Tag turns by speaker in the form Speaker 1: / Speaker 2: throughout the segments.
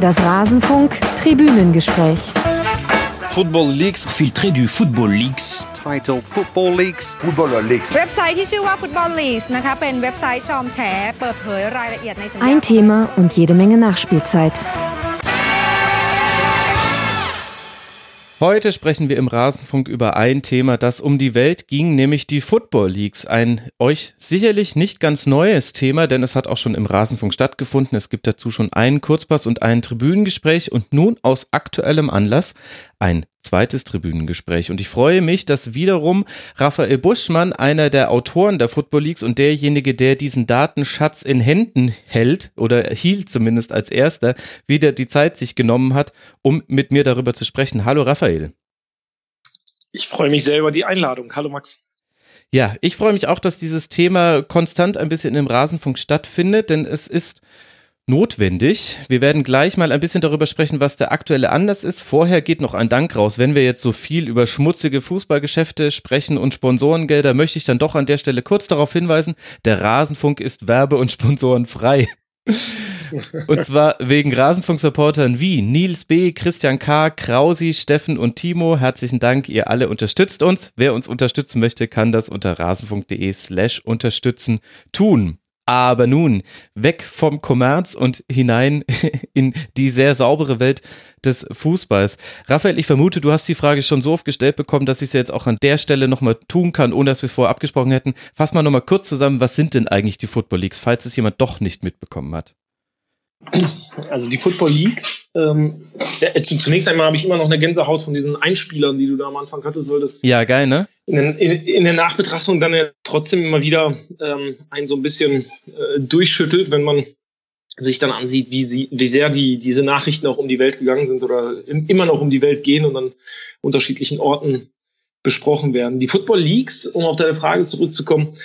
Speaker 1: Das Rasenfunk Tribünengespräch.
Speaker 2: Football Leagues
Speaker 3: Filtré du Football Leagues
Speaker 2: Title Football Leagues
Speaker 4: Footballer Leagues
Speaker 5: เว็บไซต์ที่ชื่อว่า Football Leagues นะคะเป็นเว็บไซต์จอมแฉเปิดเผยรายละเอียดในสัญญา
Speaker 1: Ein Thema und jede Menge Nachspielzeit.
Speaker 6: Heute sprechen wir im Rasenfunk über ein Thema, das um die Welt ging, nämlich die Football Leagues. Ein euch sicherlich nicht ganz neues Thema, denn es hat auch schon im Rasenfunk stattgefunden. Es gibt dazu schon einen Kurzpass und ein Tribünengespräch und nun aus aktuellem Anlass ein zweites Tribünengespräch. Und ich freue mich, dass wiederum Raphael Buschmann, einer der Autoren der Football Leagues und derjenige, der diesen Datenschatz in Händen hält oder hielt zumindest als erster, wieder die Zeit sich genommen hat, um mit mir darüber zu sprechen. Hallo Raphael.
Speaker 7: Ich freue mich sehr über die Einladung. Hallo Max.
Speaker 6: Ja, ich freue mich auch, dass dieses Thema konstant ein bisschen im Rasenfunk stattfindet, denn es ist notwendig. Wir werden gleich mal ein bisschen darüber sprechen, was der aktuelle Anlass ist. Vorher geht noch ein Dank raus. Wenn wir jetzt so viel über schmutzige Fußballgeschäfte sprechen und Sponsorengelder, möchte ich dann doch an der Stelle kurz darauf hinweisen, der Rasenfunk ist werbe- und sponsorenfrei. Und zwar wegen Rasenfunk-Supportern wie Nils B., Christian K., Krausi, Steffen und Timo. Herzlichen Dank, ihr alle unterstützt uns. Wer uns unterstützen möchte, kann das unter rasenfunk.de slash unterstützen tun. Aber nun, weg vom Kommerz und hinein in die sehr saubere Welt des Fußballs. Raphael, ich vermute, du hast die Frage schon so oft gestellt bekommen, dass ich sie jetzt auch an der Stelle nochmal tun kann, ohne dass wir es vorher abgesprochen hätten. Fass mal nochmal kurz zusammen, was sind denn eigentlich die Football Leagues, falls es jemand doch nicht mitbekommen hat?
Speaker 7: Also die Football Leagues. Ähm, äh, zunächst einmal habe ich immer noch eine Gänsehaut von diesen Einspielern, die du da am Anfang hattest, weil das
Speaker 6: Ja, geil, ne?
Speaker 7: in, in, in der Nachbetrachtung dann ja trotzdem immer wieder ähm, einen so ein bisschen äh, durchschüttelt, wenn man sich dann ansieht, wie, sie, wie sehr die, diese Nachrichten auch um die Welt gegangen sind oder im, immer noch um die Welt gehen und an unterschiedlichen Orten besprochen werden. Die Football Leagues, um auf deine Frage zurückzukommen,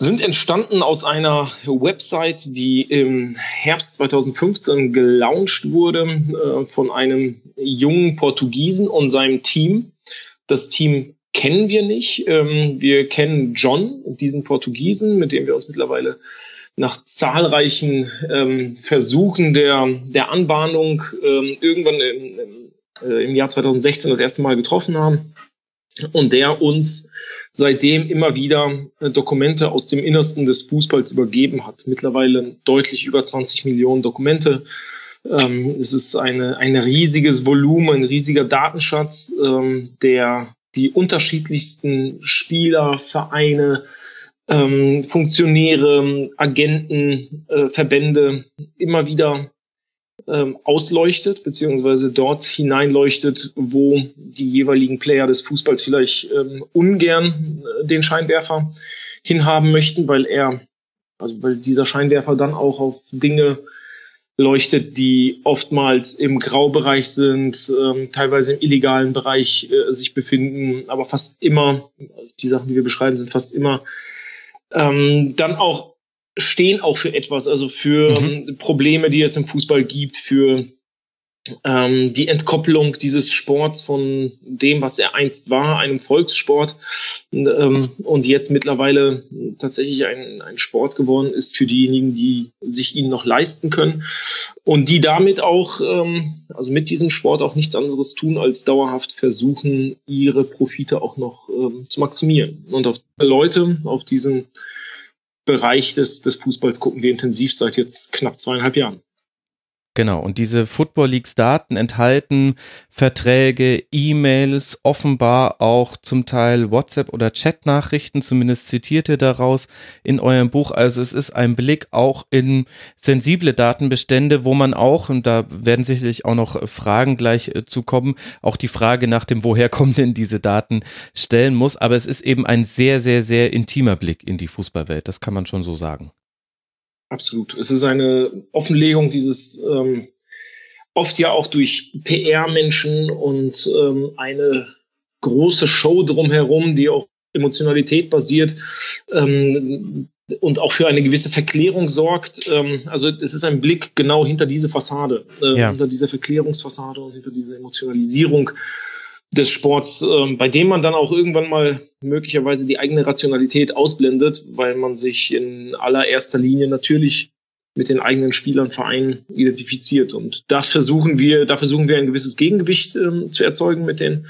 Speaker 7: sind entstanden aus einer Website, die im Herbst 2015 gelauncht wurde äh, von einem jungen Portugiesen und seinem Team. Das Team kennen wir nicht. Ähm, wir kennen John, diesen Portugiesen, mit dem wir uns mittlerweile nach zahlreichen ähm, Versuchen der, der Anbahnung ähm, irgendwann im, im, äh, im Jahr 2016 das erste Mal getroffen haben und der uns seitdem immer wieder äh, Dokumente aus dem Innersten des Fußballs übergeben hat. Mittlerweile deutlich über 20 Millionen Dokumente. Ähm, es ist eine, ein riesiges Volumen, ein riesiger Datenschatz, ähm, der die unterschiedlichsten Spieler, Vereine, ähm, Funktionäre, Agenten, äh, Verbände immer wieder ähm, ausleuchtet, beziehungsweise dort hineinleuchtet, wo die jeweiligen Player des Fußballs vielleicht ähm, ungern äh, den Scheinwerfer hinhaben möchten, weil er, also weil dieser Scheinwerfer dann auch auf Dinge leuchtet, die oftmals im Graubereich sind, ähm, teilweise im illegalen Bereich äh, sich befinden, aber fast immer, die Sachen, die wir beschreiben, sind fast immer ähm, dann auch stehen auch für etwas, also für
Speaker 6: Mhm.
Speaker 7: ähm, Probleme, die es im Fußball gibt, für ähm, die Entkopplung dieses Sports von dem, was er einst war, einem Volkssport und, ähm, und jetzt mittlerweile tatsächlich ein, ein Sport geworden ist für diejenigen, die sich ihn noch leisten können und die damit auch, ähm, also mit diesem Sport auch nichts anderes tun, als dauerhaft versuchen, ihre Profite auch noch ähm, zu maximieren. Und auf Leute, auf diesen Bereich des, des Fußballs gucken wir intensiv seit jetzt knapp zweieinhalb Jahren.
Speaker 6: Genau, und diese Football Leagues Daten enthalten Verträge, E-Mails, offenbar auch zum Teil WhatsApp oder Chat-Nachrichten, zumindest zitiert ihr daraus in eurem Buch. Also es ist ein Blick auch in sensible Datenbestände, wo man auch, und da werden sicherlich auch noch Fragen gleich äh, zu kommen, auch die Frage nach dem, woher kommen denn diese Daten, stellen muss. Aber es ist eben ein sehr, sehr, sehr intimer Blick in die Fußballwelt. Das kann man schon so sagen.
Speaker 7: Absolut. Es ist eine Offenlegung dieses ähm, oft ja auch durch PR-Menschen und ähm, eine große Show drumherum, die auf Emotionalität basiert ähm, und auch für eine gewisse Verklärung sorgt. Ähm, also es ist ein Blick genau hinter diese Fassade, äh,
Speaker 6: Ja.
Speaker 7: hinter diese Verklärungsfassade und hinter diese Emotionalisierung des Sports, ähm, bei dem man dann auch irgendwann mal möglicherweise die eigene Rationalität ausblendet, weil man sich in allererster Linie natürlich mit den eigenen Spielern, Vereinen identifiziert. Und das versuchen wir, da versuchen wir ein gewisses Gegengewicht ähm, zu erzeugen mit den,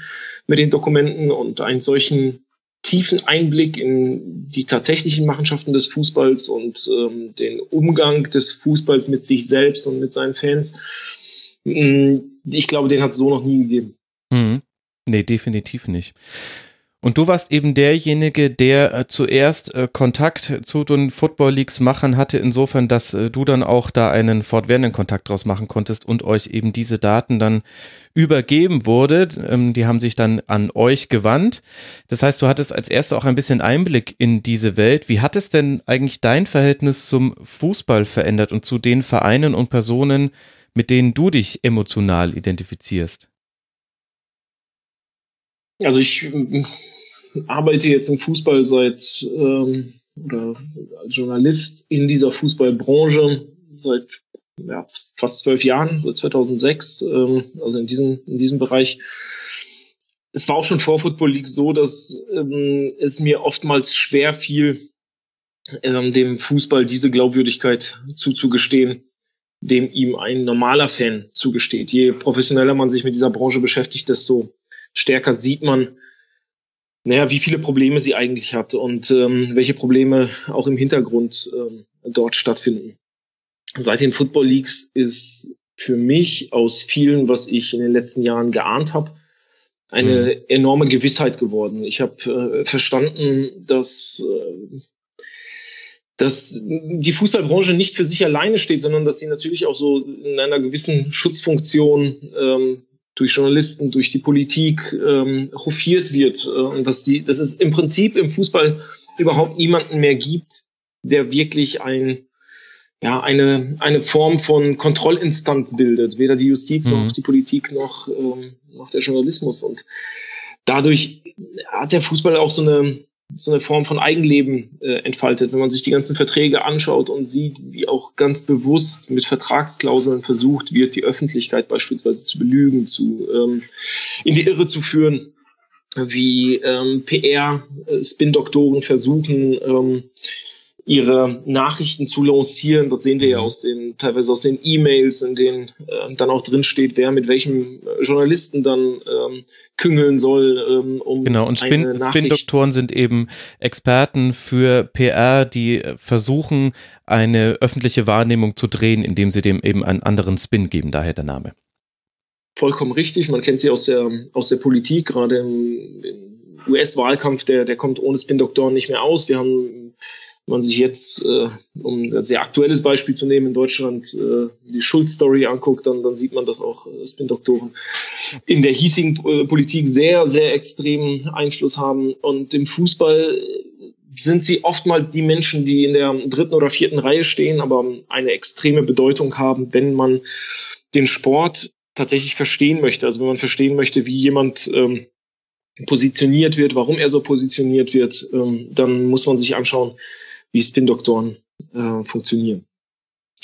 Speaker 7: mit den Dokumenten und einen solchen tiefen Einblick in die tatsächlichen Machenschaften des Fußballs und ähm, den Umgang des Fußballs mit sich selbst und mit seinen Fans. Mm, ich glaube, den hat es so noch nie gegeben.
Speaker 6: Nee, definitiv nicht. Und du warst eben derjenige, der äh, zuerst äh, Kontakt zu den Football Leagues Machern hatte, insofern, dass äh, du dann auch da einen fortwährenden Kontakt draus machen konntest und euch eben diese Daten dann übergeben wurde. Ähm, die haben sich dann an euch gewandt. Das heißt, du hattest als erster auch ein bisschen Einblick in diese Welt. Wie hat es denn eigentlich dein Verhältnis zum Fußball verändert und zu den Vereinen und Personen, mit denen du dich emotional identifizierst?
Speaker 7: Also ich äh, arbeite jetzt im Fußball seit ähm, oder als Journalist in dieser Fußballbranche seit ja, fast zwölf Jahren, seit 2006, ähm, also in diesem, in diesem Bereich. Es war auch schon vor Football League so, dass ähm, es mir oftmals schwer fiel, ähm, dem Fußball diese Glaubwürdigkeit zuzugestehen, dem ihm ein normaler Fan zugesteht. Je professioneller man sich mit dieser Branche beschäftigt, desto stärker sieht man, naja, wie viele Probleme sie eigentlich hat und ähm, welche Probleme auch im Hintergrund ähm, dort stattfinden. Seit den Football Leagues ist für mich aus vielen, was ich in den letzten Jahren geahnt habe, eine mhm. enorme Gewissheit geworden. Ich habe äh, verstanden, dass, äh, dass die Fußballbranche nicht für sich alleine steht, sondern dass sie natürlich auch so in einer gewissen Schutzfunktion ähm, durch Journalisten, durch die Politik ähm, hofiert wird. Äh, und dass, die, dass es im Prinzip im Fußball überhaupt niemanden mehr gibt, der wirklich ein, ja, eine, eine Form von Kontrollinstanz bildet. Weder die Justiz mhm. noch die Politik noch, ähm, noch der Journalismus. Und dadurch hat der Fußball auch so eine, so eine Form von Eigenleben äh, entfaltet, wenn man sich die ganzen Verträge anschaut und sieht, wie auch ganz bewusst mit Vertragsklauseln versucht wird, die Öffentlichkeit beispielsweise zu belügen, zu ähm, in die Irre zu führen, wie ähm, PR-Spin-Doktoren äh, versuchen, ähm, ihre Nachrichten zu lancieren. Das sehen wir ja mhm. aus den, teilweise aus den E-Mails, in denen äh, dann auch drin steht, wer mit welchem äh, Journalisten dann ähm, küngeln soll.
Speaker 6: Ähm, um genau, und Spin-Doktoren Spin sind eben Experten für PR, die versuchen, eine öffentliche Wahrnehmung zu drehen, indem sie dem eben einen anderen Spin geben, daher der Name.
Speaker 7: Vollkommen richtig. Man kennt sie aus der, aus der Politik, gerade im, im US-Wahlkampf, der, der kommt ohne Spin-Doktoren nicht mehr aus. Wir haben wenn man sich jetzt, äh, um ein sehr aktuelles Beispiel zu nehmen, in Deutschland äh, die Schulz-Story anguckt, dann, dann sieht man, dass auch äh, Spin-Doktoren in der hiesigen äh, Politik sehr, sehr extremen Einfluss haben. Und im Fußball sind sie oftmals die Menschen, die in der dritten oder vierten Reihe stehen, aber eine extreme Bedeutung haben, wenn man den Sport tatsächlich verstehen möchte. Also wenn man verstehen möchte, wie jemand ähm, positioniert wird, warum er so positioniert wird, ähm, dann muss man sich anschauen, wie Spin-Doktoren äh, funktionieren.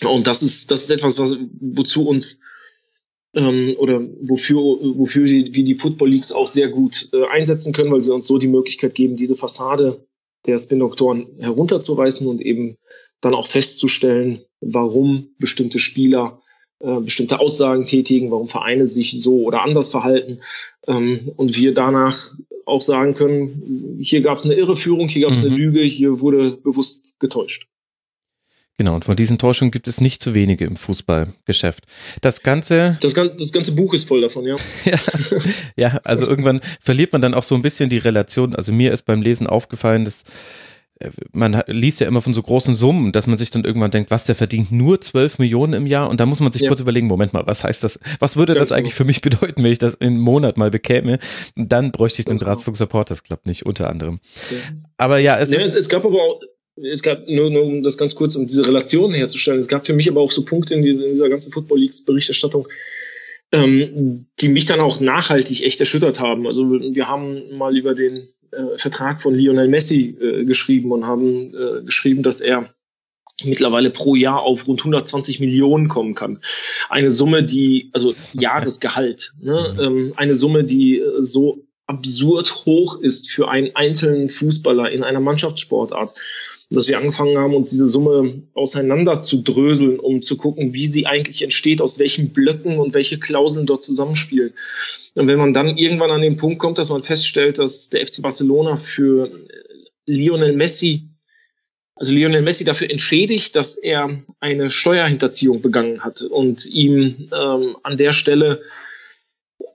Speaker 7: Und das ist, das ist etwas, was, wozu uns ähm, oder wofür, wofür die, wir die Football Leagues auch sehr gut äh, einsetzen können, weil sie uns so die Möglichkeit geben, diese Fassade der Spin-Doktoren herunterzureißen und eben dann auch festzustellen, warum bestimmte Spieler äh, bestimmte Aussagen tätigen, warum Vereine sich so oder anders verhalten ähm, und wir danach auch sagen können, hier gab es eine Irreführung, hier gab es mhm. eine Lüge, hier wurde bewusst getäuscht.
Speaker 6: Genau, und von diesen Täuschungen gibt es nicht zu wenige im Fußballgeschäft. Das Ganze.
Speaker 7: Das, das ganze Buch ist voll davon, ja.
Speaker 6: ja. Ja, also irgendwann verliert man dann auch so ein bisschen die Relation. Also mir ist beim Lesen aufgefallen, dass man liest ja immer von so großen Summen, dass man sich dann irgendwann denkt, was, der verdient nur 12 Millionen im Jahr und da muss man sich ja. kurz überlegen, Moment mal, was heißt das, was würde Ganz das eigentlich genau. für mich bedeuten, wenn ich das im Monat mal bekäme? Dann bräuchte ich den genau. Ratsfunk Supporters Club nicht, unter anderem. Ja. Aber ja,
Speaker 7: es, ja, es, es gab aber auch, es gab nur, nur um das ganz kurz, um diese Relation herzustellen, es gab für mich aber auch so Punkte in, dieser, in dieser ganzen Football Leagues Berichterstattung, ähm, die mich dann auch nachhaltig echt erschüttert haben. Also wir haben mal über den äh, Vertrag von Lionel Messi äh, geschrieben und haben äh, geschrieben, dass er mittlerweile pro Jahr auf rund 120 Millionen kommen kann. Eine Summe, die, also Jahresgehalt, ne? Mhm. ähm, eine Summe, die äh, so absurd hoch ist für einen einzelnen Fußballer in einer Mannschaftssportart. Dass wir angefangen haben, uns diese Summe auseinander zu dröseln, um zu gucken, wie sie eigentlich entsteht, aus welchen Blöcken und welche Klauseln dort zusammenspielen. Und wenn man dann irgendwann an den Punkt kommt, dass man feststellt, dass der FC Barcelona für Lionel Messi also Lionel Messi dafür entschädigt, dass er eine Steuerhinterziehung begangen hat und ihm ähm, an der Stelle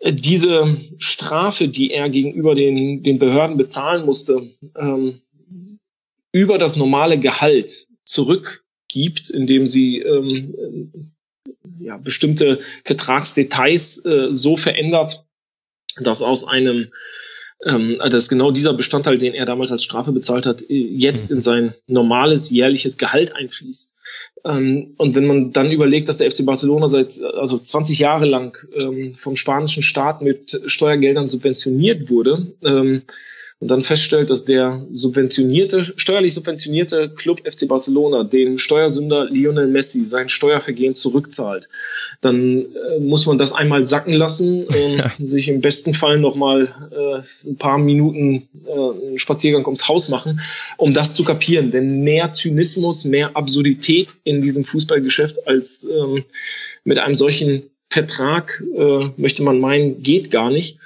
Speaker 7: diese Strafe, die er gegenüber den, den Behörden bezahlen musste, ähm, über das normale Gehalt zurückgibt, indem sie ähm, ja, bestimmte Vertragsdetails äh, so verändert, dass aus einem ähm, das ist genau dieser Bestandteil, den er damals als Strafe bezahlt hat, äh, jetzt mhm. in sein normales jährliches Gehalt einfließt. Ähm, und wenn man dann überlegt, dass der FC Barcelona seit also 20 Jahre lang ähm, vom spanischen Staat mit Steuergeldern subventioniert wurde, ähm, und dann feststellt, dass der subventionierte, steuerlich subventionierte Club FC Barcelona dem Steuersünder Lionel Messi sein Steuervergehen zurückzahlt, dann äh, muss man das einmal sacken lassen und ja. sich im besten Fall nochmal äh, ein paar Minuten äh, einen Spaziergang ums Haus machen, um das zu kapieren. Denn mehr Zynismus, mehr Absurdität in diesem Fußballgeschäft als ähm, mit einem solchen Vertrag, äh, möchte man meinen, geht gar nicht.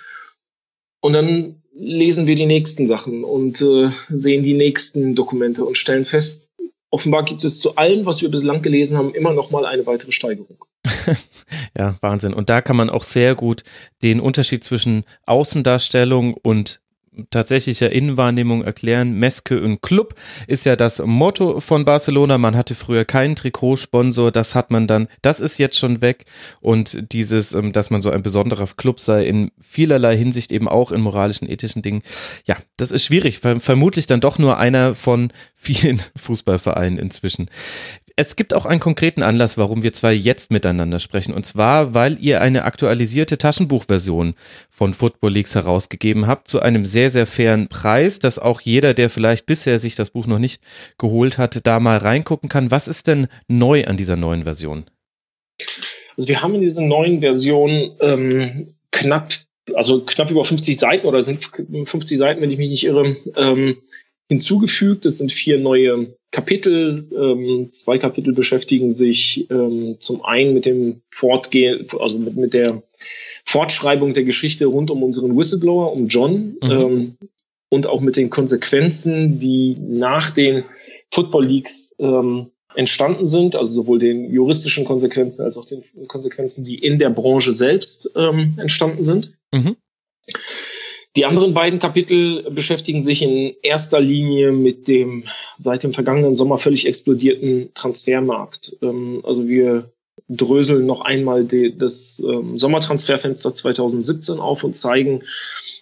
Speaker 7: Und dann lesen wir die nächsten Sachen und äh, sehen die nächsten Dokumente und stellen fest, offenbar gibt es zu allem, was wir bislang gelesen haben, immer noch mal eine weitere Steigerung.
Speaker 6: ja, Wahnsinn. Und da kann man auch sehr gut den Unterschied zwischen Außendarstellung und tatsächlicher Innenwahrnehmung erklären. Meske und Club ist ja das Motto von Barcelona. Man hatte früher keinen Trikotsponsor, das hat man dann, das ist jetzt schon weg. Und dieses, ähm, dass man so ein besonderer Club sei, in vielerlei Hinsicht eben auch in moralischen, ethischen Dingen. Ja, das ist schwierig. Vermutlich dann doch nur einer von vielen Fußballvereinen inzwischen. Es gibt auch einen konkreten Anlass, warum wir zwei jetzt miteinander sprechen. Und zwar, weil ihr eine aktualisierte Taschenbuchversion von Football Leagues herausgegeben habt zu einem sehr, sehr fairen Preis, dass auch jeder, der vielleicht bisher sich das Buch noch nicht geholt hat, da mal reingucken kann. Was ist denn neu an dieser neuen Version?
Speaker 7: Also wir haben in dieser neuen Version ähm, knapp, also knapp über 50 Seiten oder sind 50 Seiten, wenn ich mich nicht irre, ähm, hinzugefügt. Es sind vier neue Kapitel. Ähm, zwei Kapitel beschäftigen sich ähm, zum einen mit dem Fortgehen, also mit, mit der Fortschreibung der Geschichte rund um unseren Whistleblower, um John, mhm. ähm, und auch mit den Konsequenzen, die nach den Football Leagues ähm, entstanden sind, also sowohl den juristischen Konsequenzen als auch den Konsequenzen, die in der Branche selbst ähm, entstanden sind. Mhm. Die anderen beiden Kapitel beschäftigen sich in erster Linie mit dem seit dem vergangenen Sommer völlig explodierten Transfermarkt. Ähm, also wir dröseln noch einmal das ähm, Sommertransferfenster 2017 auf und zeigen,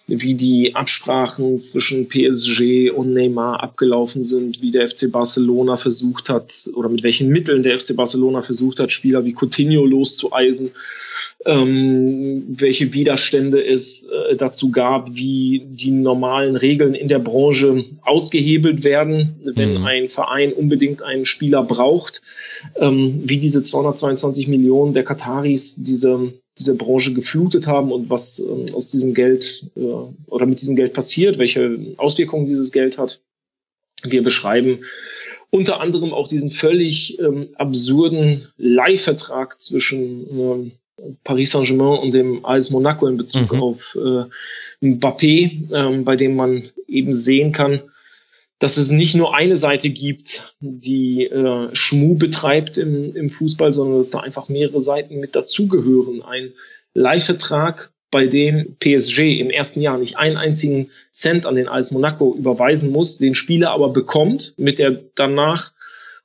Speaker 7: wie die Absprachen zwischen PSG und Neymar abgelaufen sind, wie der FC Barcelona versucht hat oder mit welchen Mitteln der FC Barcelona versucht hat, Spieler wie Coutinho loszueisen, ähm, welche Widerstände es äh, dazu gab, wie die normalen Regeln in der Branche ausgehebelt werden, wenn mhm. ein Verein unbedingt einen Spieler braucht, ähm, wie diese 222 Millionen der Kataris diese diese Branche geflutet haben und was ähm, aus diesem Geld äh, oder mit diesem Geld passiert, welche Auswirkungen dieses Geld hat. Wir beschreiben unter anderem auch diesen völlig ähm, absurden Leihvertrag zwischen ähm, Paris Saint-Germain und dem AS Monaco in Bezug mhm. auf äh, Mbappé, ähm, bei dem man eben sehen kann, dass es nicht nur eine Seite gibt, die äh, Schmu betreibt im, im Fußball, sondern dass da einfach mehrere Seiten mit dazugehören. Ein Leihvertrag, bei dem PSG im ersten Jahr nicht einen einzigen Cent an den AS Monaco überweisen muss, den Spieler aber bekommt mit der danach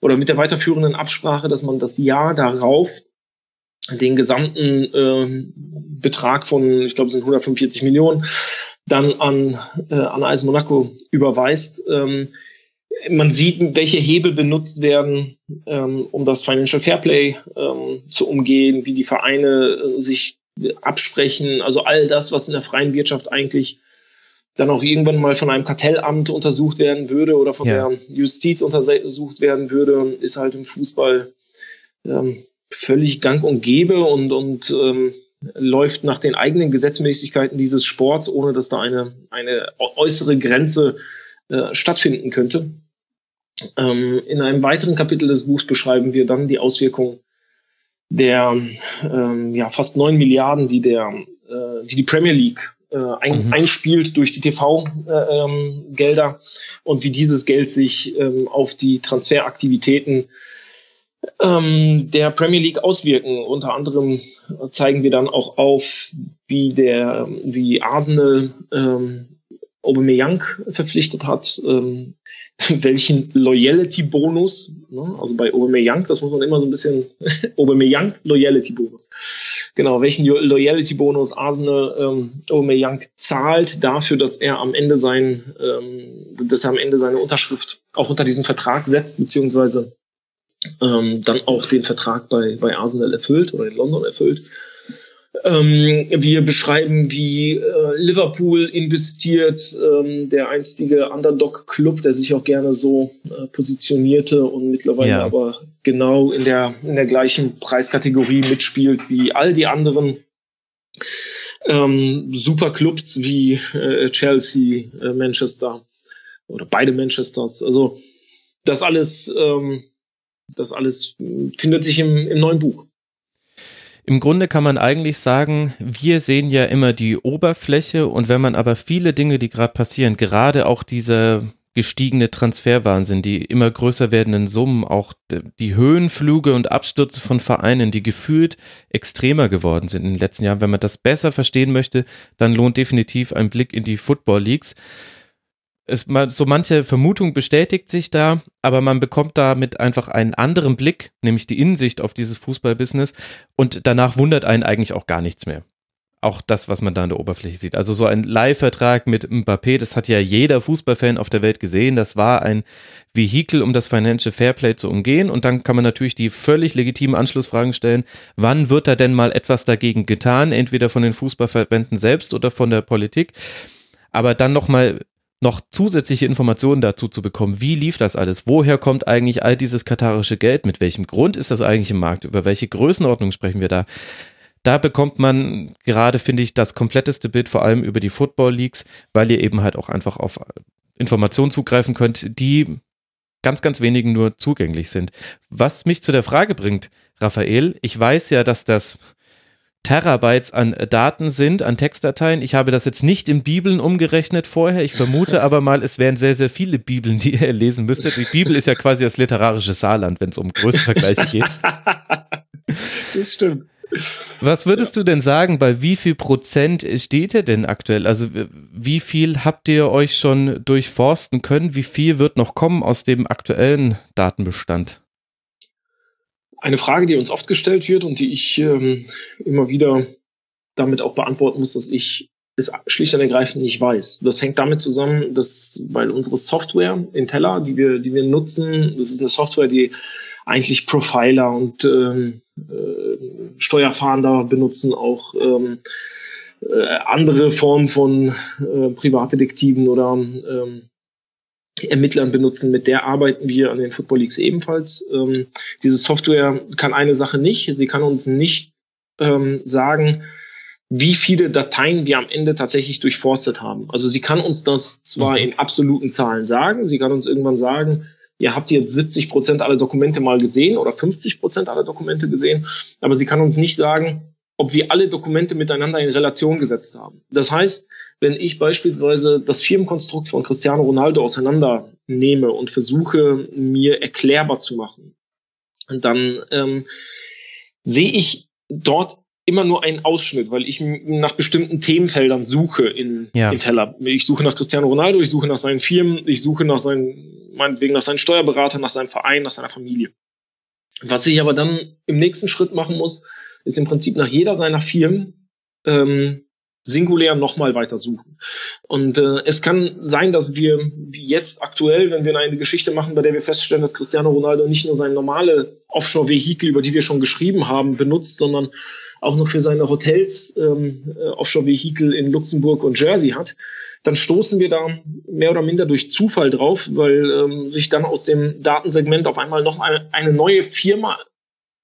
Speaker 7: oder mit der weiterführenden Absprache, dass man das Jahr darauf den gesamten äh, Betrag von, ich glaube, es sind 145 Millionen, dann an, äh, an AS Monaco überweist. Ähm, man sieht, welche Hebel benutzt werden, ähm, um das Financial Fairplay ähm, zu umgehen, wie die Vereine äh, sich absprechen, also all das, was in der freien Wirtschaft eigentlich dann auch irgendwann mal von einem Kartellamt untersucht werden würde oder von ja. der Justiz untersucht werden würde, ist halt im Fußball ähm, völlig gang und gäbe und, und ähm, läuft nach den eigenen Gesetzmäßigkeiten dieses Sports, ohne dass da eine, eine äußere Grenze äh, stattfinden könnte. Ähm, in einem weiteren Kapitel des Buchs beschreiben wir dann die Auswirkungen der ähm, ja, fast neun Milliarden, die, der, äh, die die Premier League äh, ein, mhm. einspielt durch die TV-Gelder äh, ähm, und wie dieses Geld sich ähm, auf die Transferaktivitäten ähm, der Premier League auswirken. Unter anderem zeigen wir dann auch auf, wie der, wie Arsenal ähm, Aubameyang verpflichtet hat, ähm, welchen Loyalty-Bonus, ne? also bei Aubameyang, das muss man immer so ein bisschen, Aubameyang Loyalty-Bonus, genau, welchen Loyalty-Bonus Arsenal ähm, Aubameyang zahlt dafür, dass er am Ende sein, ähm, dass er am Ende seine Unterschrift auch unter diesen Vertrag setzt, beziehungsweise ähm, dann auch den Vertrag bei, bei Arsenal erfüllt oder in London erfüllt. Ähm, wir beschreiben, wie äh, Liverpool investiert, ähm, der einstige Underdog-Club, der sich auch gerne so äh, positionierte und mittlerweile ja. aber genau in der, in der gleichen Preiskategorie mitspielt wie all die anderen ähm, Superclubs wie äh, Chelsea, äh, Manchester oder beide Manchesters. Also das alles, ähm, das alles findet sich im, im neuen Buch.
Speaker 6: Im Grunde kann man eigentlich sagen, wir sehen ja immer die Oberfläche und wenn man aber viele Dinge, die gerade passieren, gerade auch dieser gestiegene Transferwahnsinn, die immer größer werdenden Summen, auch die Höhenflüge und Abstürze von Vereinen, die gefühlt extremer geworden sind in den letzten Jahren. Wenn man das besser verstehen möchte, dann lohnt definitiv ein Blick in die Football Leagues es, so manche Vermutung bestätigt sich da, aber man bekommt damit einfach einen anderen Blick, nämlich die Innensicht auf dieses Fußballbusiness und danach wundert einen eigentlich auch gar nichts mehr. Auch das, was man da an der Oberfläche sieht. Also so ein Leihvertrag mit Mbappé, das hat ja jeder Fußballfan auf der Welt gesehen. Das war ein Vehikel, um das Financial Fairplay zu umgehen. Und dann kann man natürlich die völlig legitimen Anschlussfragen stellen. Wann wird da denn mal etwas dagegen getan? Entweder von den Fußballverbänden selbst oder von der Politik. Aber dann nochmal noch zusätzliche Informationen dazu zu bekommen. Wie lief das alles? Woher kommt eigentlich all dieses katarische Geld? Mit welchem Grund ist das eigentlich im Markt? Über welche Größenordnung sprechen wir da? Da bekommt man gerade, finde ich, das kompletteste Bild, vor allem über die Football Leagues, weil ihr eben halt auch einfach auf Informationen zugreifen könnt, die ganz, ganz wenigen nur zugänglich sind. Was mich zu der Frage bringt, Raphael, ich weiß ja, dass das Terabytes an Daten sind, an Textdateien. Ich habe das jetzt nicht in Bibeln umgerechnet vorher. Ich vermute aber mal, es wären sehr, sehr viele Bibeln, die ihr lesen müsstet. Die Bibel ist ja quasi das literarische Saarland, wenn es um Größenvergleiche geht.
Speaker 7: Das stimmt.
Speaker 6: Was würdest ja. du denn sagen, bei wie viel Prozent steht ihr denn aktuell? Also wie viel habt ihr euch schon durchforsten können? Wie viel wird noch kommen aus dem aktuellen Datenbestand?
Speaker 7: Eine Frage, die uns oft gestellt wird und die ich ähm, immer wieder damit auch beantworten muss, dass ich es schlicht und ergreifend nicht weiß. Das hängt damit zusammen, dass weil unsere Software Intella, die wir, die wir nutzen, das ist eine Software, die eigentlich Profiler und ähm, äh, Steuerfahnder benutzen, auch ähm, äh, andere Formen von äh, Privatdetektiven oder ähm, Ermittlern benutzen. Mit der arbeiten wir an den Football Leagues ebenfalls. Ähm, diese Software kann eine Sache nicht. Sie kann uns nicht ähm, sagen, wie viele Dateien wir am Ende tatsächlich durchforstet haben. Also sie kann uns das zwar mhm. in absoluten Zahlen sagen, sie kann uns irgendwann sagen, ihr habt jetzt 70 Prozent aller Dokumente mal gesehen oder 50 Prozent aller Dokumente gesehen, aber sie kann uns nicht sagen, ob wir alle Dokumente miteinander in Relation gesetzt haben. Das heißt, wenn ich beispielsweise das Firmenkonstrukt von Cristiano Ronaldo auseinandernehme und versuche, mir erklärbar zu machen, dann ähm, sehe ich dort immer nur einen Ausschnitt, weil ich nach bestimmten Themenfeldern suche in, ja. in Teller. Ich suche nach Cristiano Ronaldo, ich suche nach seinen Firmen, ich suche nach seinen, meinetwegen nach seinen Steuerberatern, nach seinem Verein, nach seiner Familie. Was ich aber dann im nächsten Schritt machen muss, ist im Prinzip nach jeder seiner Firmen ähm, singulär nochmal weiter suchen. Und äh, es kann sein, dass wir wie jetzt aktuell, wenn wir eine Geschichte machen, bei der wir feststellen, dass Cristiano Ronaldo nicht nur sein normale Offshore-Vehikel, über die wir schon geschrieben haben, benutzt, sondern auch noch für seine Hotels ähm, äh, Offshore-Vehikel in Luxemburg und Jersey hat, dann stoßen wir da mehr oder minder durch Zufall drauf, weil ähm, sich dann aus dem Datensegment auf einmal noch eine, eine neue Firma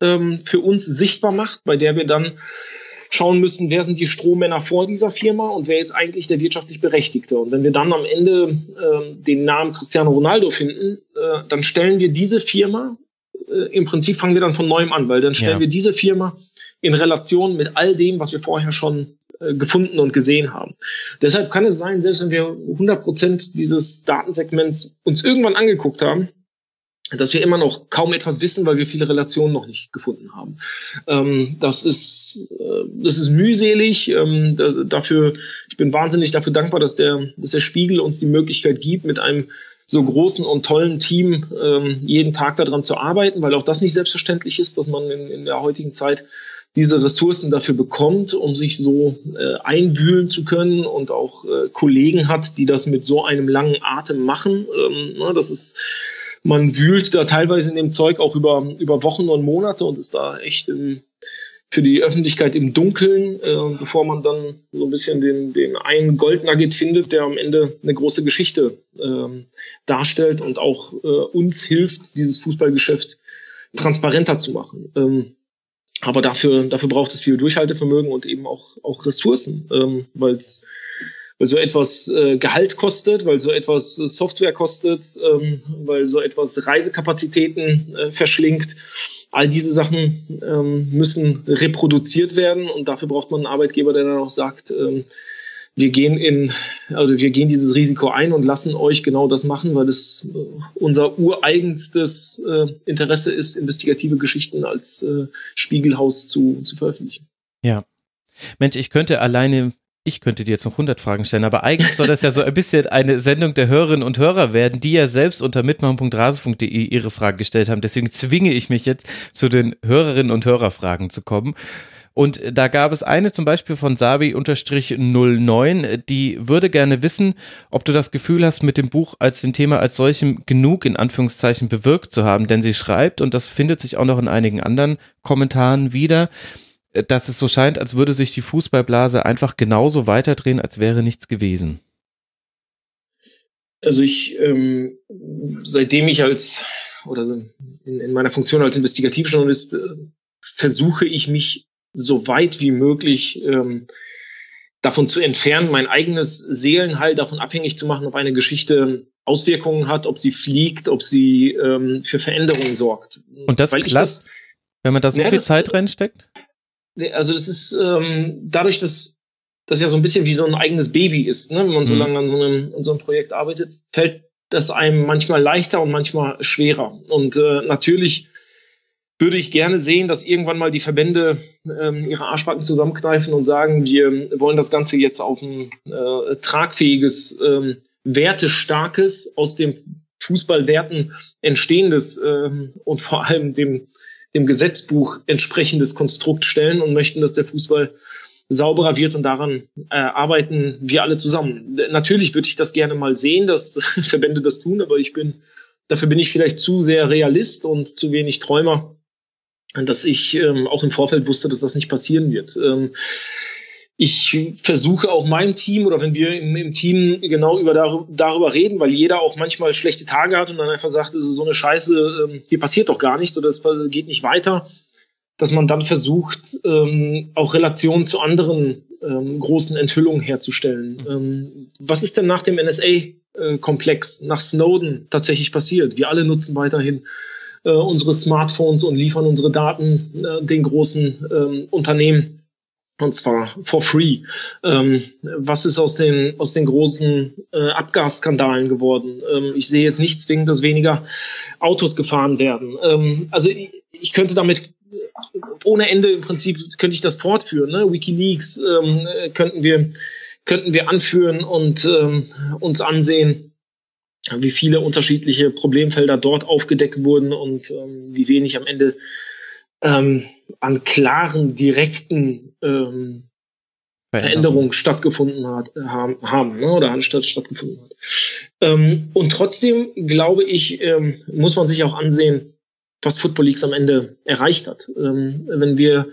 Speaker 7: ähm, für uns sichtbar macht, bei der wir dann schauen müssen, wer sind die Strohmänner vor dieser Firma und wer ist eigentlich der wirtschaftlich Berechtigte. Und wenn wir dann am Ende äh, den Namen Cristiano Ronaldo finden, äh, dann stellen wir diese Firma, äh, im Prinzip fangen wir dann von neuem an, weil dann stellen ja. wir diese Firma in Relation mit all dem, was wir vorher schon äh, gefunden und gesehen haben. Deshalb kann es sein, selbst wenn wir 100 Prozent dieses Datensegments uns irgendwann angeguckt haben, dass wir immer noch kaum etwas wissen, weil wir viele Relationen noch nicht gefunden haben. Ähm, das ist äh, das ist mühselig. Ähm, da, dafür ich bin wahnsinnig dafür dankbar, dass der dass der Spiegel uns die Möglichkeit gibt, mit einem so großen und tollen Team ähm, jeden Tag daran zu arbeiten, weil auch das nicht selbstverständlich ist, dass man in, in der heutigen Zeit diese Ressourcen dafür bekommt, um sich so äh, einwühlen zu können und auch äh, Kollegen hat, die das mit so einem langen Atem machen. Ähm, na, das ist, man wühlt da teilweise in dem Zeug auch über, über Wochen und Monate und ist da echt im, für die Öffentlichkeit im Dunkeln, äh, bevor man dann so ein bisschen den, den einen Goldnugget findet, der am Ende eine große Geschichte ähm, darstellt und auch äh, uns hilft, dieses Fußballgeschäft transparenter zu machen. Ähm, aber dafür, dafür braucht es viel Durchhaltevermögen und eben auch, auch Ressourcen, ähm, weil weil so etwas äh, Gehalt kostet, weil so etwas äh, Software kostet, ähm, weil so etwas Reisekapazitäten äh, verschlingt. All diese Sachen ähm, müssen reproduziert werden und dafür braucht man einen Arbeitgeber, der dann auch sagt, ähm, wir gehen in, also wir gehen dieses Risiko ein und lassen euch genau das machen, weil es äh, unser ureigenstes äh, Interesse ist, investigative Geschichten als äh, Spiegelhaus zu, zu veröffentlichen.
Speaker 6: Ja. Mensch, ich könnte alleine ich könnte dir jetzt noch 100 Fragen stellen, aber eigentlich soll das ja so ein bisschen eine Sendung der Hörerinnen und Hörer werden, die ja selbst unter mitmachen.rasen.de ihre Fragen gestellt haben. Deswegen zwinge ich mich jetzt zu den Hörerinnen und Hörerfragen zu kommen. Und da gab es eine zum Beispiel von Sabi-09, die würde gerne wissen, ob du das Gefühl hast, mit dem Buch als dem Thema als solchem genug in Anführungszeichen bewirkt zu haben. Denn sie schreibt, und das findet sich auch noch in einigen anderen Kommentaren wieder, dass es so scheint, als würde sich die Fußballblase einfach genauso weiterdrehen, als wäre nichts gewesen.
Speaker 7: Also ich, ähm, seitdem ich als, oder in, in meiner Funktion als Investigativjournalist, äh, versuche ich mich so weit wie möglich ähm, davon zu entfernen, mein eigenes Seelenheil davon abhängig zu machen, ob eine Geschichte Auswirkungen hat, ob sie fliegt, ob sie ähm, für Veränderungen sorgt.
Speaker 6: Und das klappt, wenn man da so ja, viel das, Zeit reinsteckt?
Speaker 7: Also das ist ähm, dadurch, dass das ja so ein bisschen wie so ein eigenes Baby ist, ne? wenn man so mhm. lange an so, einem, an so einem Projekt arbeitet, fällt das einem manchmal leichter und manchmal schwerer. Und äh, natürlich würde ich gerne sehen, dass irgendwann mal die Verbände ähm, ihre Arschbacken zusammenkneifen und sagen, wir wollen das Ganze jetzt auf ein äh, tragfähiges, ähm, wertestarkes, aus dem Fußballwerten entstehendes ähm, und vor allem dem, dem Gesetzbuch entsprechendes Konstrukt stellen und möchten, dass der Fußball sauberer wird und daran äh, arbeiten wir alle zusammen. Natürlich würde ich das gerne mal sehen, dass Verbände das tun, aber ich bin, dafür bin ich vielleicht zu sehr Realist und zu wenig Träumer, dass ich ähm, auch im Vorfeld wusste, dass das nicht passieren wird. Ähm, ich versuche auch meinem Team oder wenn wir im, im Team genau über dar darüber reden, weil jeder auch manchmal schlechte Tage hat und dann einfach sagt, so eine Scheiße, ähm, hier passiert doch gar nichts oder es geht nicht weiter, dass man dann versucht, ähm, auch Relationen zu anderen ähm, großen Enthüllungen herzustellen. Mhm. Ähm, was ist denn nach dem NSA-Komplex, äh, nach Snowden tatsächlich passiert? Wir alle nutzen weiterhin äh, unsere Smartphones und liefern unsere Daten äh, den großen ähm, Unternehmen und zwar for free. Ähm, was ist aus den, aus den großen äh, Abgasskandalen geworden? Ähm, ich sehe jetzt nicht zwingend, dass weniger Autos gefahren werden. Ähm, also ich, ich, könnte damit ohne Ende im Prinzip könnte ich das fortführen. Ne? WikiLeaks ähm, könnten wir könnten wir anführen und ähm, uns ansehen wie viele unterschiedliche Problemfelder dort aufgedeckt wurden und ähm, wie wenig am Ende ähm, an klaren, direkten ähm, Veränderungen stattgefunden hat, haben, haben ne, oder statt, stattgefunden hat. Ähm, und trotzdem glaube ich, ähm, muss man sich auch ansehen, was Football Leagues am Ende erreicht hat. Ähm, wenn wir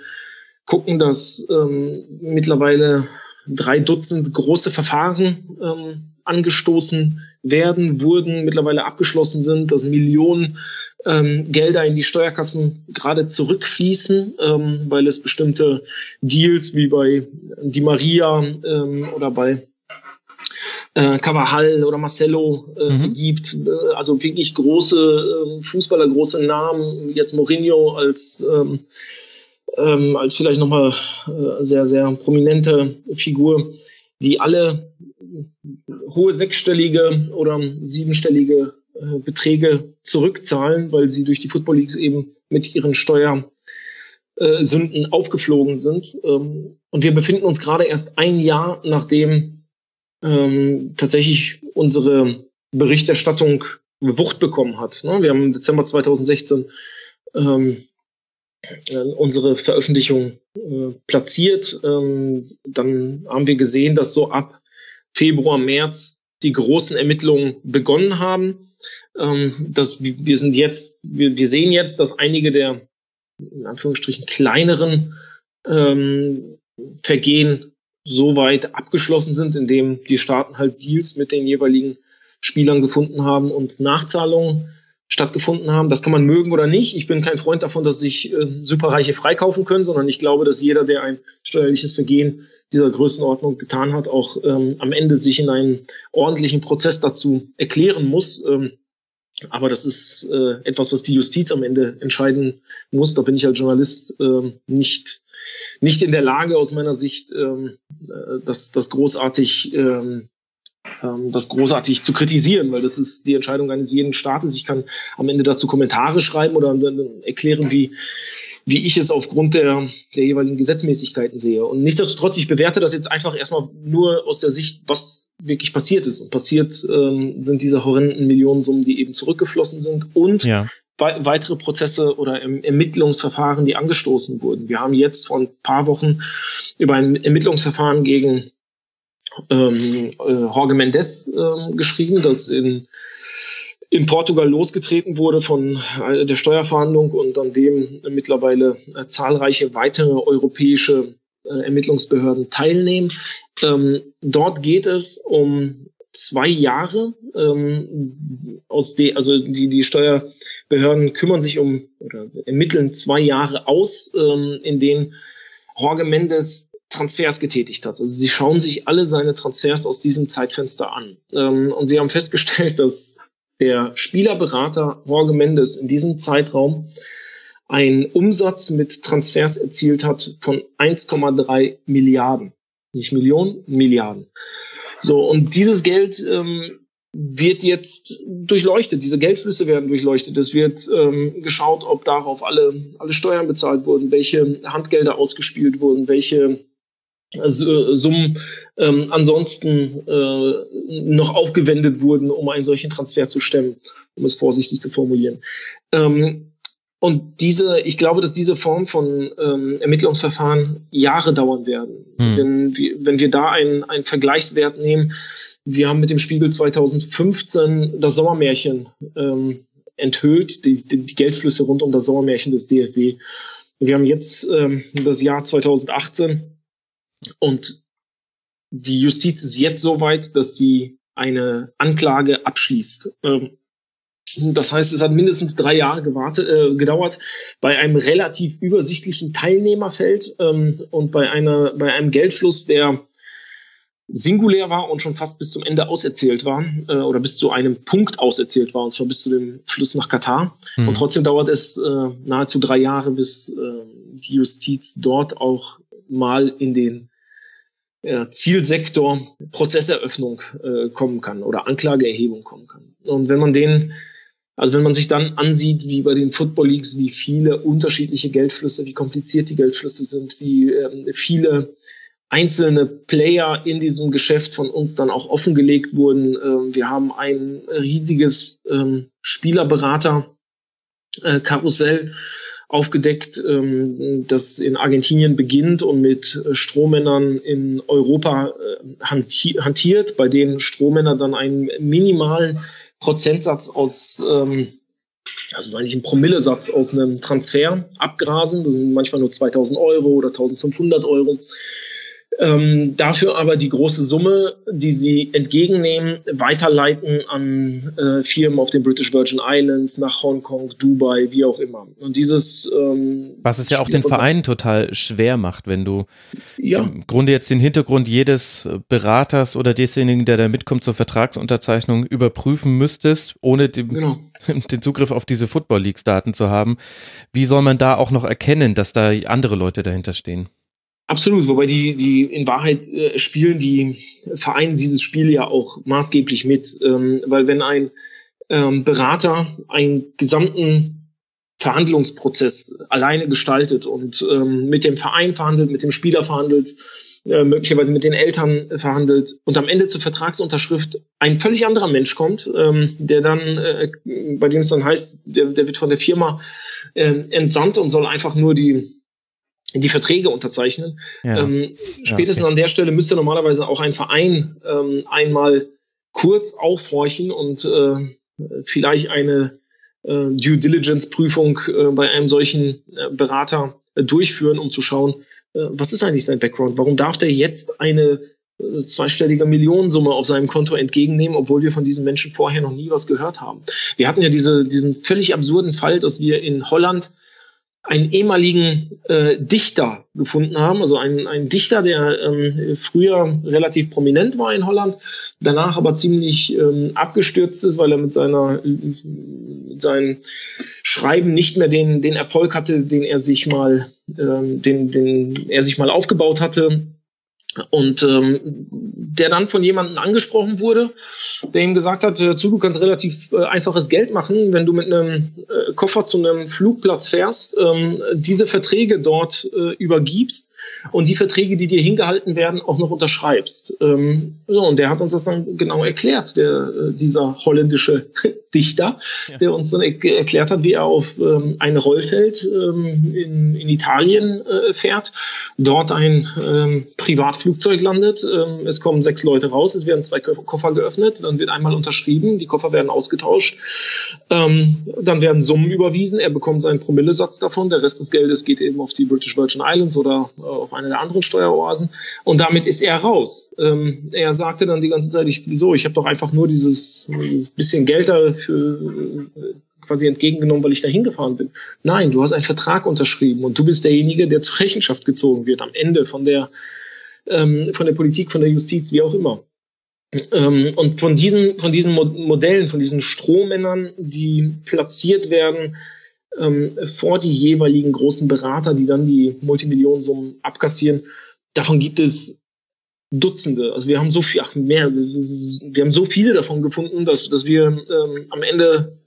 Speaker 7: gucken, dass ähm, mittlerweile drei Dutzend große Verfahren ähm, angestoßen werden, wurden, mittlerweile abgeschlossen sind, dass Millionen ähm, Gelder in die Steuerkassen gerade zurückfließen, ähm, weil es bestimmte Deals wie bei Di Maria ähm, oder bei äh, Cavajal oder Marcelo äh, mhm. gibt. Äh, also wirklich große äh, Fußballer, große Namen, jetzt Mourinho als ähm, ähm, als vielleicht nochmal äh, sehr, sehr prominente Figur, die alle hohe sechsstellige oder siebenstellige äh, Beträge zurückzahlen, weil sie durch die Football Leagues eben mit ihren Steuersünden äh, aufgeflogen sind. Ähm, und wir befinden uns gerade erst ein Jahr, nachdem ähm, tatsächlich unsere Berichterstattung Wucht bekommen hat. Ne? Wir haben im Dezember 2016 ähm, äh, unsere Veröffentlichung platziert. Dann haben wir gesehen, dass so ab Februar, März die großen Ermittlungen begonnen haben. Ähm, dass wir sind jetzt, wir, wir sehen jetzt, dass einige der in Anführungsstrichen kleineren ähm, Vergehen so weit abgeschlossen sind, indem die Staaten halt Deals mit den jeweiligen Spielern gefunden haben und Nachzahlungen stattgefunden haben. Das kann man mögen oder nicht. Ich bin kein Freund davon, dass sich äh, Superreiche freikaufen können, sondern ich glaube, dass jeder, der ein steuerliches Vergehen dieser Größenordnung getan hat, auch ähm, am Ende sich in einen ordentlichen Prozess dazu erklären muss. Ähm, aber das ist äh, etwas, was die Justiz am Ende entscheiden muss. Da bin ich als Journalist äh, nicht, nicht in der Lage, aus meiner Sicht, ähm, äh, das, das großartig ähm, ähm, das großartig zu kritisieren, weil das ist die Entscheidung eines jeden Staates. Ich kann am Ende dazu Kommentare schreiben oder erklären, wie, wie ich es aufgrund der, der jeweiligen Gesetzmäßigkeiten sehe. Und nichtsdestotrotz, ich bewerte das jetzt einfach erstmal nur aus der Sicht, was wirklich passiert ist. Und passiert ähm, sind diese horrenden Millionensummen, die eben zurückgeflossen sind und ja. weitere Prozesse oder Ermittlungsverfahren, die angestoßen wurden. Wir haben jetzt vor ein paar Wochen über ein Ermittlungsverfahren gegen ähm, äh, Jorge Mendes ähm, geschrieben, das in, in Portugal losgetreten wurde von äh, der Steuerverhandlung und an dem mittlerweile äh, zahlreiche weitere europäische äh, Ermittlungsbehörden teilnehmen. Ähm, dort geht es um zwei Jahre. Ähm, aus de, also die, die Steuerbehörden kümmern sich um oder ermitteln zwei Jahre aus, ähm, in denen Jorge Mendes Transfers getätigt hat. Also sie schauen sich alle seine Transfers aus diesem Zeitfenster an. Und sie haben festgestellt, dass der Spielerberater Jorge Mendes in diesem Zeitraum einen Umsatz mit Transfers erzielt hat von 1,3 Milliarden. Nicht Millionen, Milliarden. So, und dieses Geld ähm, wird jetzt durchleuchtet. Diese Geldflüsse werden durchleuchtet. Es wird ähm, geschaut, ob darauf alle, alle Steuern bezahlt wurden, welche Handgelder ausgespielt wurden, welche Summen ähm, ansonsten äh, noch aufgewendet wurden, um einen solchen Transfer zu stemmen, um es vorsichtig zu formulieren. Ähm, und diese, ich glaube, dass diese Form von ähm, Ermittlungsverfahren Jahre dauern werden. Mhm. Wenn, wir, wenn wir da einen, einen Vergleichswert nehmen, wir haben mit dem Spiegel 2015 das Sommermärchen ähm, enthüllt, die, die, die Geldflüsse rund um das Sommermärchen des DFB. Wir haben jetzt ähm, das Jahr 2018 und die Justiz ist jetzt so weit, dass sie eine Anklage abschließt. Ähm, das heißt, es hat mindestens drei Jahre gewartet, äh, gedauert bei einem relativ übersichtlichen Teilnehmerfeld ähm, und bei, einer, bei einem Geldfluss, der singulär war und schon fast bis zum Ende auserzählt war äh, oder bis zu einem Punkt auserzählt war, und zwar bis zu dem Fluss nach Katar. Mhm. Und trotzdem dauert es äh, nahezu drei Jahre, bis äh, die Justiz dort auch mal in den Zielsektor Prozesseröffnung äh, kommen kann oder Anklageerhebung kommen kann. Und wenn man den, also wenn man sich dann ansieht, wie bei den Football Leagues, wie viele unterschiedliche Geldflüsse, wie kompliziert die Geldflüsse sind, wie ähm, viele einzelne Player in diesem Geschäft von uns dann auch offengelegt wurden. Ähm, wir haben ein riesiges ähm, Spielerberater-Karussell. Äh, aufgedeckt, ähm, das in Argentinien beginnt und mit äh, Strohmännern in Europa äh, hantiert, bei denen Strohmänner dann einen minimalen Prozentsatz aus, ähm, das ist eigentlich ein Promillesatz aus einem Transfer abgrasen. Das sind manchmal nur 2000 Euro oder 1500 Euro. Ähm, dafür aber die große Summe, die sie entgegennehmen, weiterleiten an äh, Firmen auf den British Virgin Islands, nach Hongkong, Dubai, wie auch immer. Und dieses
Speaker 6: ähm, Was es ja auch den Verein total schwer macht, wenn du
Speaker 7: ja.
Speaker 6: im Grunde jetzt den Hintergrund jedes Beraters oder desjenigen, der da mitkommt zur Vertragsunterzeichnung, überprüfen müsstest, ohne den, genau. den Zugriff auf diese Football Leagues Daten zu haben. Wie soll man da auch noch erkennen, dass da andere Leute dahinter stehen?
Speaker 7: Absolut, wobei die, die in Wahrheit äh, spielen die Vereine dieses Spiel ja auch maßgeblich mit, ähm, weil wenn ein ähm, Berater einen gesamten Verhandlungsprozess alleine gestaltet und ähm, mit dem Verein verhandelt, mit dem Spieler verhandelt, äh, möglicherweise mit den Eltern verhandelt und am Ende zur Vertragsunterschrift ein völlig anderer Mensch kommt, ähm, der dann, äh, bei dem es dann heißt, der, der wird von der Firma äh, entsandt und soll einfach nur die die Verträge unterzeichnen. Ja. Ähm, spätestens ja, okay. an der Stelle müsste normalerweise auch ein Verein ähm, einmal kurz aufhorchen und äh, vielleicht eine äh, Due Diligence Prüfung äh, bei einem solchen äh, Berater äh, durchführen, um zu schauen, äh, was ist eigentlich sein Background? Warum darf der jetzt eine zweistellige Millionensumme auf seinem Konto entgegennehmen, obwohl wir von diesen Menschen vorher noch nie was gehört haben. Wir hatten ja diese, diesen völlig absurden Fall, dass wir in Holland einen ehemaligen äh, Dichter gefunden haben, also einen, einen Dichter, der ähm, früher relativ prominent war in Holland, danach aber ziemlich ähm, abgestürzt ist, weil er mit seiner mit seinem Schreiben nicht mehr den den Erfolg hatte, den er sich mal ähm, den den er sich mal aufgebaut hatte und ähm, der dann von jemandem angesprochen wurde, der ihm gesagt hat, äh, zu, du kannst relativ äh, einfaches Geld machen, wenn du mit einem äh, Koffer zu einem Flugplatz fährst, ähm, diese Verträge dort äh, übergibst und die Verträge, die dir hingehalten werden, auch noch unterschreibst. Ähm, so, und der hat uns das dann genau erklärt, der, äh, dieser holländische Dichter, ja. der uns dann er erklärt hat, wie er auf ähm, ein Rollfeld ähm, in, in Italien äh, fährt, dort ein ähm, Privatflugzeug landet, ähm, es kommen sechs Leute raus, es werden zwei Koffer geöffnet, dann wird einmal unterschrieben, die Koffer werden ausgetauscht, ähm, dann werden Summen überwiesen, er bekommt seinen Promillesatz davon, der Rest des Geldes geht eben auf die British Virgin Islands oder äh, auf eine der anderen Steueroasen und damit ist er raus. Ähm, er sagte dann die ganze Zeit, ich, wieso, ich habe doch einfach nur dieses, dieses bisschen Geld dafür äh, quasi entgegengenommen, weil ich da hingefahren bin. Nein, du hast einen Vertrag unterschrieben und du bist derjenige, der zur Rechenschaft gezogen wird am Ende von der, ähm, von der Politik, von der Justiz, wie auch immer. Ähm, und von diesen, von diesen Modellen, von diesen Strohmännern, die platziert werden, ähm, vor die jeweiligen großen Berater, die dann die Multimillionensummen abkassieren. Davon gibt es Dutzende. Also wir haben so viel, ach mehr, wir haben so viele davon gefunden, dass, dass wir ähm, am Ende,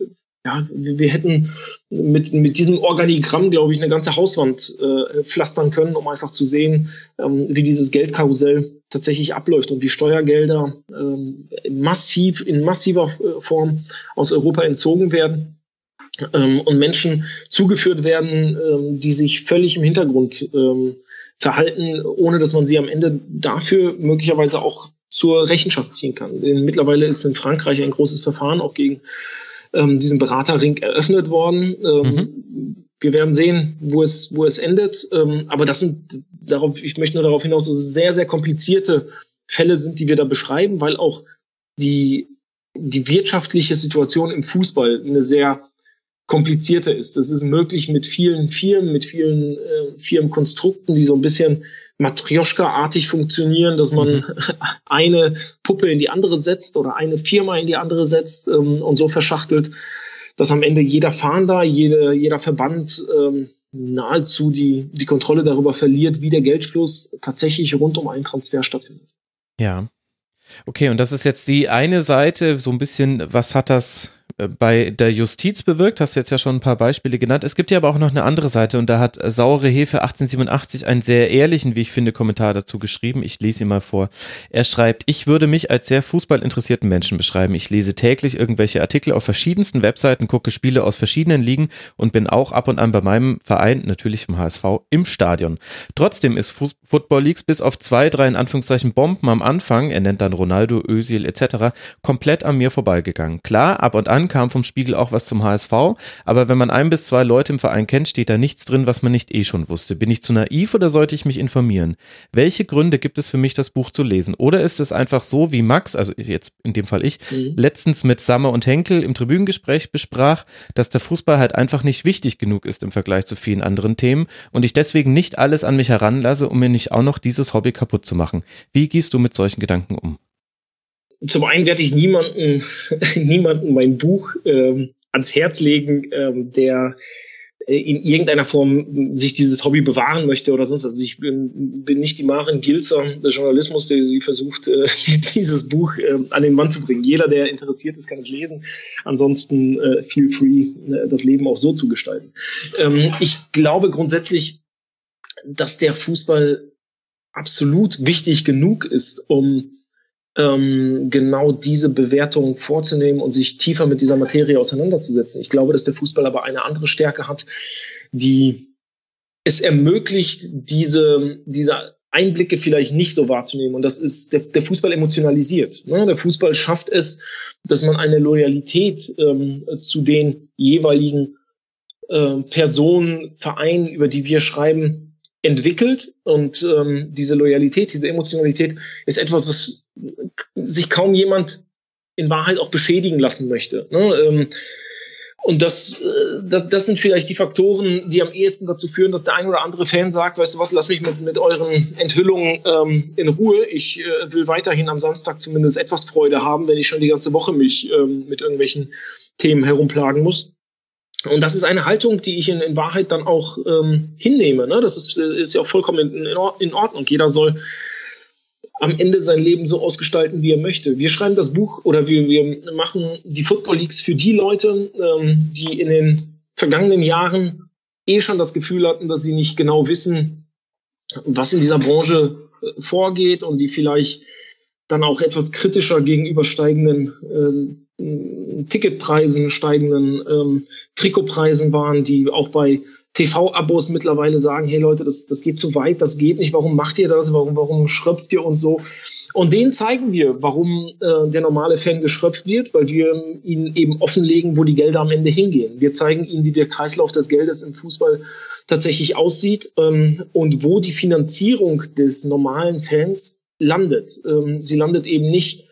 Speaker 7: ja, wir, wir, hätten mit, mit diesem Organigramm, glaube ich, eine ganze Hauswand äh, pflastern können, um einfach zu sehen, ähm, wie dieses Geldkarussell tatsächlich abläuft und wie Steuergelder ähm, massiv, in massiver äh, Form aus Europa entzogen werden und Menschen zugeführt werden, ähm, die sich völlig im Hintergrund ähm, verhalten, ohne dass man sie am Ende dafür möglicherweise auch zur Rechenschaft ziehen kann. Denn mittlerweile ist in Frankreich ein großes Verfahren auch gegen ähm, diesen Beraterring eröffnet worden. Ähm, mhm. Wir werden sehen, wo es, wo es endet. Ähm, aber das sind darauf, ich möchte nur darauf hinaus, dass es sehr, sehr komplizierte Fälle sind, die wir da beschreiben, weil auch die, die wirtschaftliche Situation im Fußball eine sehr komplizierter ist. Das ist möglich mit vielen Firmen, mit vielen äh, Firmenkonstrukten, die so ein bisschen Matrioschka-artig funktionieren, dass man mhm. eine Puppe in die andere setzt oder eine Firma in die andere setzt ähm, und so verschachtelt, dass am Ende jeder Fahnder, jede, jeder Verband ähm, nahezu die, die Kontrolle darüber verliert, wie der Geldfluss tatsächlich rund um einen Transfer stattfindet.
Speaker 6: Ja. Okay, und das ist jetzt die eine Seite, so ein bisschen, was hat das bei der Justiz bewirkt, hast du jetzt ja schon ein paar Beispiele genannt. Es gibt ja aber auch noch eine andere Seite und da hat äh, Saure Hefe 1887 einen sehr ehrlichen, wie ich finde, Kommentar dazu geschrieben. Ich lese ihn mal vor. Er schreibt, ich würde mich als sehr fußballinteressierten Menschen beschreiben. Ich lese täglich irgendwelche Artikel auf verschiedensten Webseiten, gucke Spiele aus verschiedenen Ligen und bin auch ab und an bei meinem Verein, natürlich im HSV, im Stadion. Trotzdem ist Football Leagues bis auf zwei, drei in Anführungszeichen Bomben am Anfang, er nennt dann Ronaldo, Özil etc., komplett an mir vorbeigegangen. Klar, ab und an an, kam vom Spiegel auch was zum HSV. Aber wenn man ein bis zwei Leute im Verein kennt, steht da nichts drin, was man nicht eh schon wusste. Bin ich zu naiv oder sollte ich mich informieren? Welche Gründe gibt es für mich, das Buch zu lesen? Oder ist es einfach so, wie Max, also jetzt in dem Fall ich, mhm. letztens mit Sammer und Henkel im Tribünengespräch besprach, dass der Fußball halt einfach nicht wichtig genug ist im Vergleich zu vielen anderen Themen und ich deswegen nicht alles an mich heranlasse, um mir nicht auch noch dieses Hobby kaputt zu machen. Wie gehst du mit solchen Gedanken um?
Speaker 7: Zum einen werde ich niemanden, niemanden mein Buch ähm, ans Herz legen, ähm, der äh, in irgendeiner Form sich dieses Hobby bewahren möchte oder sonst. Also ich bin, bin nicht die Maren Gilzer des Journalismus, der versucht, äh, die, dieses Buch äh, an den Mann zu bringen. Jeder, der interessiert ist, kann es lesen. Ansonsten äh, feel free, äh, das Leben auch so zu gestalten. Ähm, ich glaube grundsätzlich, dass der Fußball absolut wichtig genug ist, um ähm, genau diese Bewertung vorzunehmen und sich tiefer mit dieser Materie auseinanderzusetzen. Ich glaube, dass der Fußball aber eine andere Stärke hat, die es ermöglicht, diese, diese Einblicke vielleicht nicht so wahrzunehmen. Und das ist, der, der Fußball emotionalisiert. Ne? Der Fußball schafft es, dass man eine Loyalität ähm, zu den jeweiligen äh, Personen, Vereinen, über die wir schreiben, entwickelt. Und ähm, diese Loyalität, diese Emotionalität ist etwas, was sich kaum jemand in Wahrheit auch beschädigen lassen möchte. Ne? Ähm, und das, äh, das, das sind vielleicht die Faktoren, die am ehesten dazu führen, dass der ein oder andere Fan sagt, weißt du was, lass mich mit, mit euren Enthüllungen ähm, in Ruhe. Ich äh, will weiterhin am Samstag zumindest etwas Freude haben, wenn ich schon die ganze Woche mich ähm, mit irgendwelchen Themen herumplagen muss. Und das ist eine Haltung, die ich in, in Wahrheit dann auch ähm, hinnehme. Ne? Das ist, ist ja auch vollkommen in, in Ordnung. Jeder soll am Ende sein Leben so ausgestalten, wie er möchte. Wir schreiben das Buch oder wir, wir machen die Football Leagues für die Leute, ähm, die in den vergangenen Jahren eh schon das Gefühl hatten, dass sie nicht genau wissen, was in dieser Branche äh, vorgeht und die vielleicht dann auch etwas kritischer gegenüber steigenden äh, Ticketpreisen, steigenden ähm, Trikotpreisen waren, die auch bei TV-Abos mittlerweile sagen, hey Leute, das, das geht zu weit, das geht nicht, warum macht ihr das, warum, warum schröpft ihr uns so? Und denen zeigen wir, warum äh, der normale Fan geschröpft wird, weil wir ihnen eben offenlegen, wo die Gelder am Ende hingehen. Wir zeigen ihnen, wie der Kreislauf des Geldes im Fußball tatsächlich aussieht ähm, und wo die Finanzierung des normalen Fans landet. Ähm, sie landet eben nicht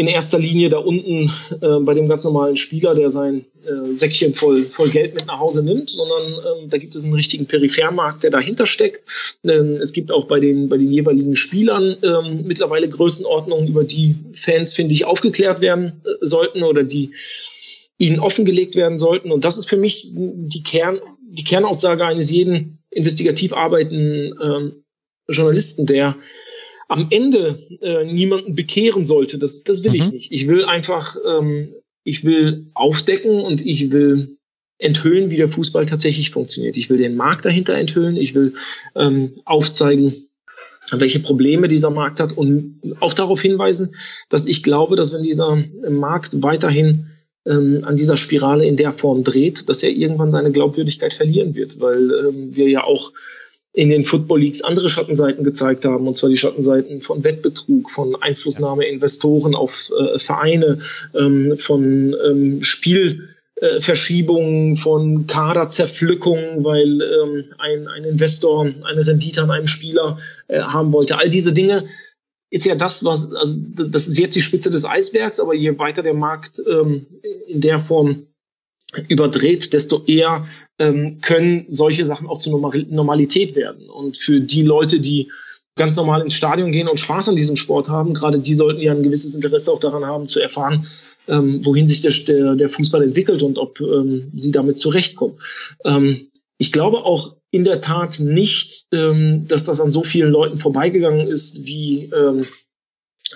Speaker 7: in erster Linie da unten äh, bei dem ganz normalen Spieler, der sein äh, Säckchen voll, voll Geld mit nach Hause nimmt, sondern ähm, da gibt es einen richtigen Periphermarkt, der dahinter steckt. Ähm, es gibt auch bei den, bei den jeweiligen Spielern ähm, mittlerweile Größenordnungen, über die Fans, finde ich, aufgeklärt werden äh, sollten oder die ihnen offengelegt werden sollten. Und das ist für mich die, Kern, die Kernaussage eines jeden investigativ arbeitenden ähm, Journalisten, der am Ende äh, niemanden bekehren sollte. Das, das will mhm. ich nicht. Ich will einfach, ähm, ich will aufdecken und ich will enthüllen, wie der Fußball tatsächlich funktioniert. Ich will den Markt dahinter enthüllen. Ich will ähm, aufzeigen, welche Probleme dieser Markt hat und auch darauf hinweisen, dass ich glaube, dass wenn dieser Markt weiterhin ähm, an dieser Spirale in der Form dreht, dass er irgendwann seine Glaubwürdigkeit verlieren wird, weil ähm, wir ja auch in den Football Leagues andere Schattenseiten gezeigt haben, und zwar die Schattenseiten von Wettbetrug, von Einflussnahme Investoren auf äh, Vereine, ähm, von ähm, Spielverschiebungen, äh, von Kaderzerpflückungen, weil ähm, ein, ein Investor eine Rendite an einem Spieler äh, haben wollte. All diese Dinge ist ja das, was, also das ist jetzt die Spitze des Eisbergs, aber je weiter der Markt ähm, in der Form überdreht, desto eher ähm, können solche Sachen auch zur Normalität werden. Und für die Leute, die ganz normal ins Stadion gehen und Spaß an diesem Sport haben, gerade die sollten ja ein gewisses Interesse auch daran haben, zu erfahren, ähm, wohin sich der, der, der, Fußball entwickelt und ob ähm, sie damit zurechtkommen. Ähm, ich glaube auch in der Tat nicht, ähm, dass das an so vielen Leuten vorbeigegangen ist, wie ähm,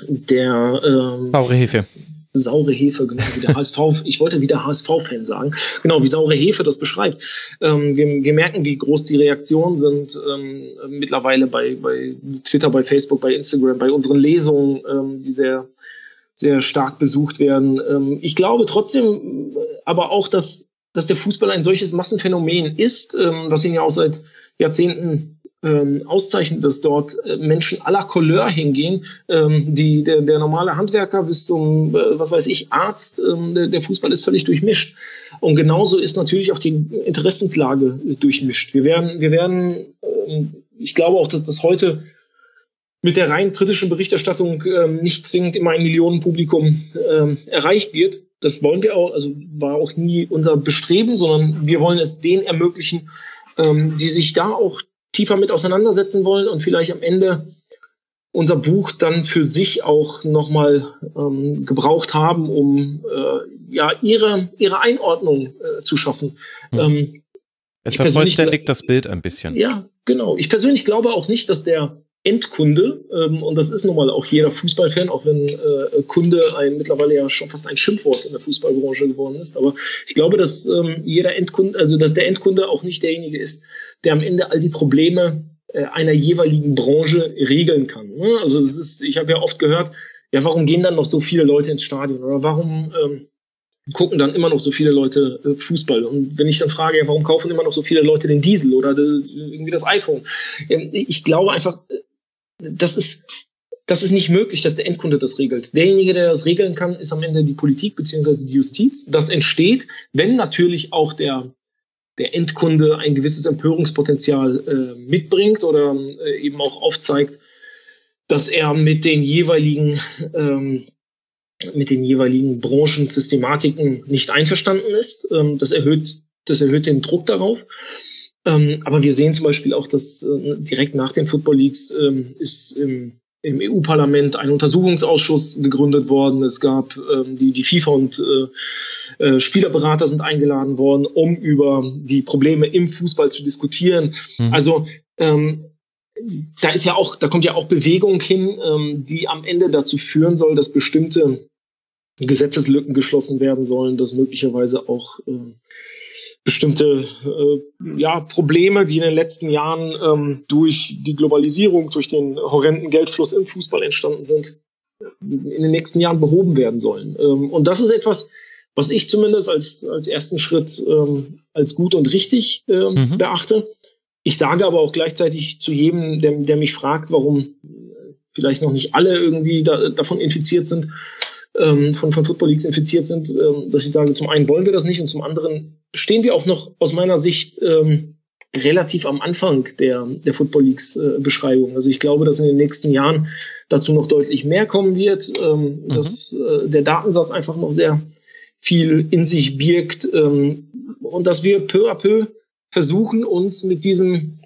Speaker 7: der
Speaker 6: ähm, Saure Hefe
Speaker 7: saure Hefe, genau wie der HSV, ich wollte wieder HSV-Fan sagen, genau wie saure Hefe das beschreibt. Ähm, wir, wir, merken, wie groß die Reaktionen sind ähm, mittlerweile bei, bei Twitter, bei Facebook, bei Instagram, bei unseren Lesungen, ähm, die sehr, sehr stark besucht werden. Ähm, ich glaube trotzdem aber auch, dass, dass der Fußball ein solches Massenphänomen ist, ähm, was ihn ja auch seit Jahrzehnten ähm, auszeichnet, dass dort äh, Menschen aller Couleur hingehen, ähm, die, der, der normale Handwerker bis zum, äh, was weiß ich, Arzt, ähm, der, der Fußball ist völlig durchmischt. Und genauso ist natürlich auch die Interessenslage durchmischt. Wir werden, wir werden, ähm, ich glaube auch, dass das heute mit der rein kritischen Berichterstattung ähm, nicht zwingend immer ein Millionenpublikum ähm, erreicht wird. Das wollen wir auch, also war auch nie unser Bestreben, sondern wir wollen es denen ermöglichen, ähm, die sich da auch tiefer mit auseinandersetzen wollen und vielleicht am Ende unser Buch dann für sich auch nochmal ähm, gebraucht haben, um äh, ja ihre, ihre Einordnung äh, zu schaffen.
Speaker 6: Hm. Ähm, es vervollständigt das Bild ein bisschen.
Speaker 7: Ja, genau. Ich persönlich glaube auch nicht, dass der Endkunde, ähm, und das ist nun mal auch jeder Fußballfan, auch wenn äh, Kunde ein mittlerweile ja schon fast ein Schimpfwort in der Fußballbranche geworden ist. Aber ich glaube, dass ähm, jeder Endkunde, also dass der Endkunde auch nicht derjenige ist, der am Ende all die Probleme äh, einer jeweiligen Branche regeln kann. Ne? Also das ist, ich habe ja oft gehört, ja, warum gehen dann noch so viele Leute ins Stadion? Oder warum ähm, gucken dann immer noch so viele Leute äh, Fußball. Und wenn ich dann frage, ja, warum kaufen immer noch so viele Leute den Diesel oder das, irgendwie das iPhone? Ähm, ich glaube einfach, das ist, das ist nicht möglich, dass der Endkunde das regelt. Derjenige, der das regeln kann, ist am Ende die Politik beziehungsweise die Justiz. Das entsteht, wenn natürlich auch der, der Endkunde ein gewisses Empörungspotenzial äh, mitbringt oder äh, eben auch aufzeigt, dass er mit den jeweiligen ähm, mit den jeweiligen Branchensystematiken nicht einverstanden ist. Ähm, das erhöht das erhöht den Druck darauf. Ähm, aber wir sehen zum Beispiel auch, dass äh, direkt nach den Football Leagues ähm, ist im, im EU-Parlament ein Untersuchungsausschuss gegründet worden. Es gab ähm, die, die FIFA und äh, äh, Spielerberater sind eingeladen worden, um über die Probleme im Fußball zu diskutieren. Mhm. Also ähm, da ist ja auch, da kommt ja auch Bewegung hin, ähm, die am Ende dazu führen soll, dass bestimmte Gesetzeslücken geschlossen werden sollen, dass möglicherweise auch äh, bestimmte äh, ja, Probleme, die in den letzten Jahren ähm, durch die Globalisierung, durch den horrenden Geldfluss im Fußball entstanden sind, in den nächsten Jahren behoben werden sollen. Ähm, und das ist etwas, was ich zumindest als, als ersten Schritt ähm, als gut und richtig ähm, mhm. beachte. Ich sage aber auch gleichzeitig zu jedem, der, der mich fragt, warum vielleicht noch nicht alle irgendwie da, davon infiziert sind, ähm, von, von Football Leagues infiziert sind, ähm, dass ich sage, zum einen wollen wir das nicht und zum anderen stehen wir auch noch aus meiner Sicht ähm, relativ am Anfang der, der Football Leagues äh, Beschreibung. Also ich glaube, dass in den nächsten Jahren dazu noch deutlich mehr kommen wird, ähm, mhm. dass äh, der Datensatz einfach noch sehr viel in sich birgt ähm, und dass wir peu à peu versuchen, uns mit diesem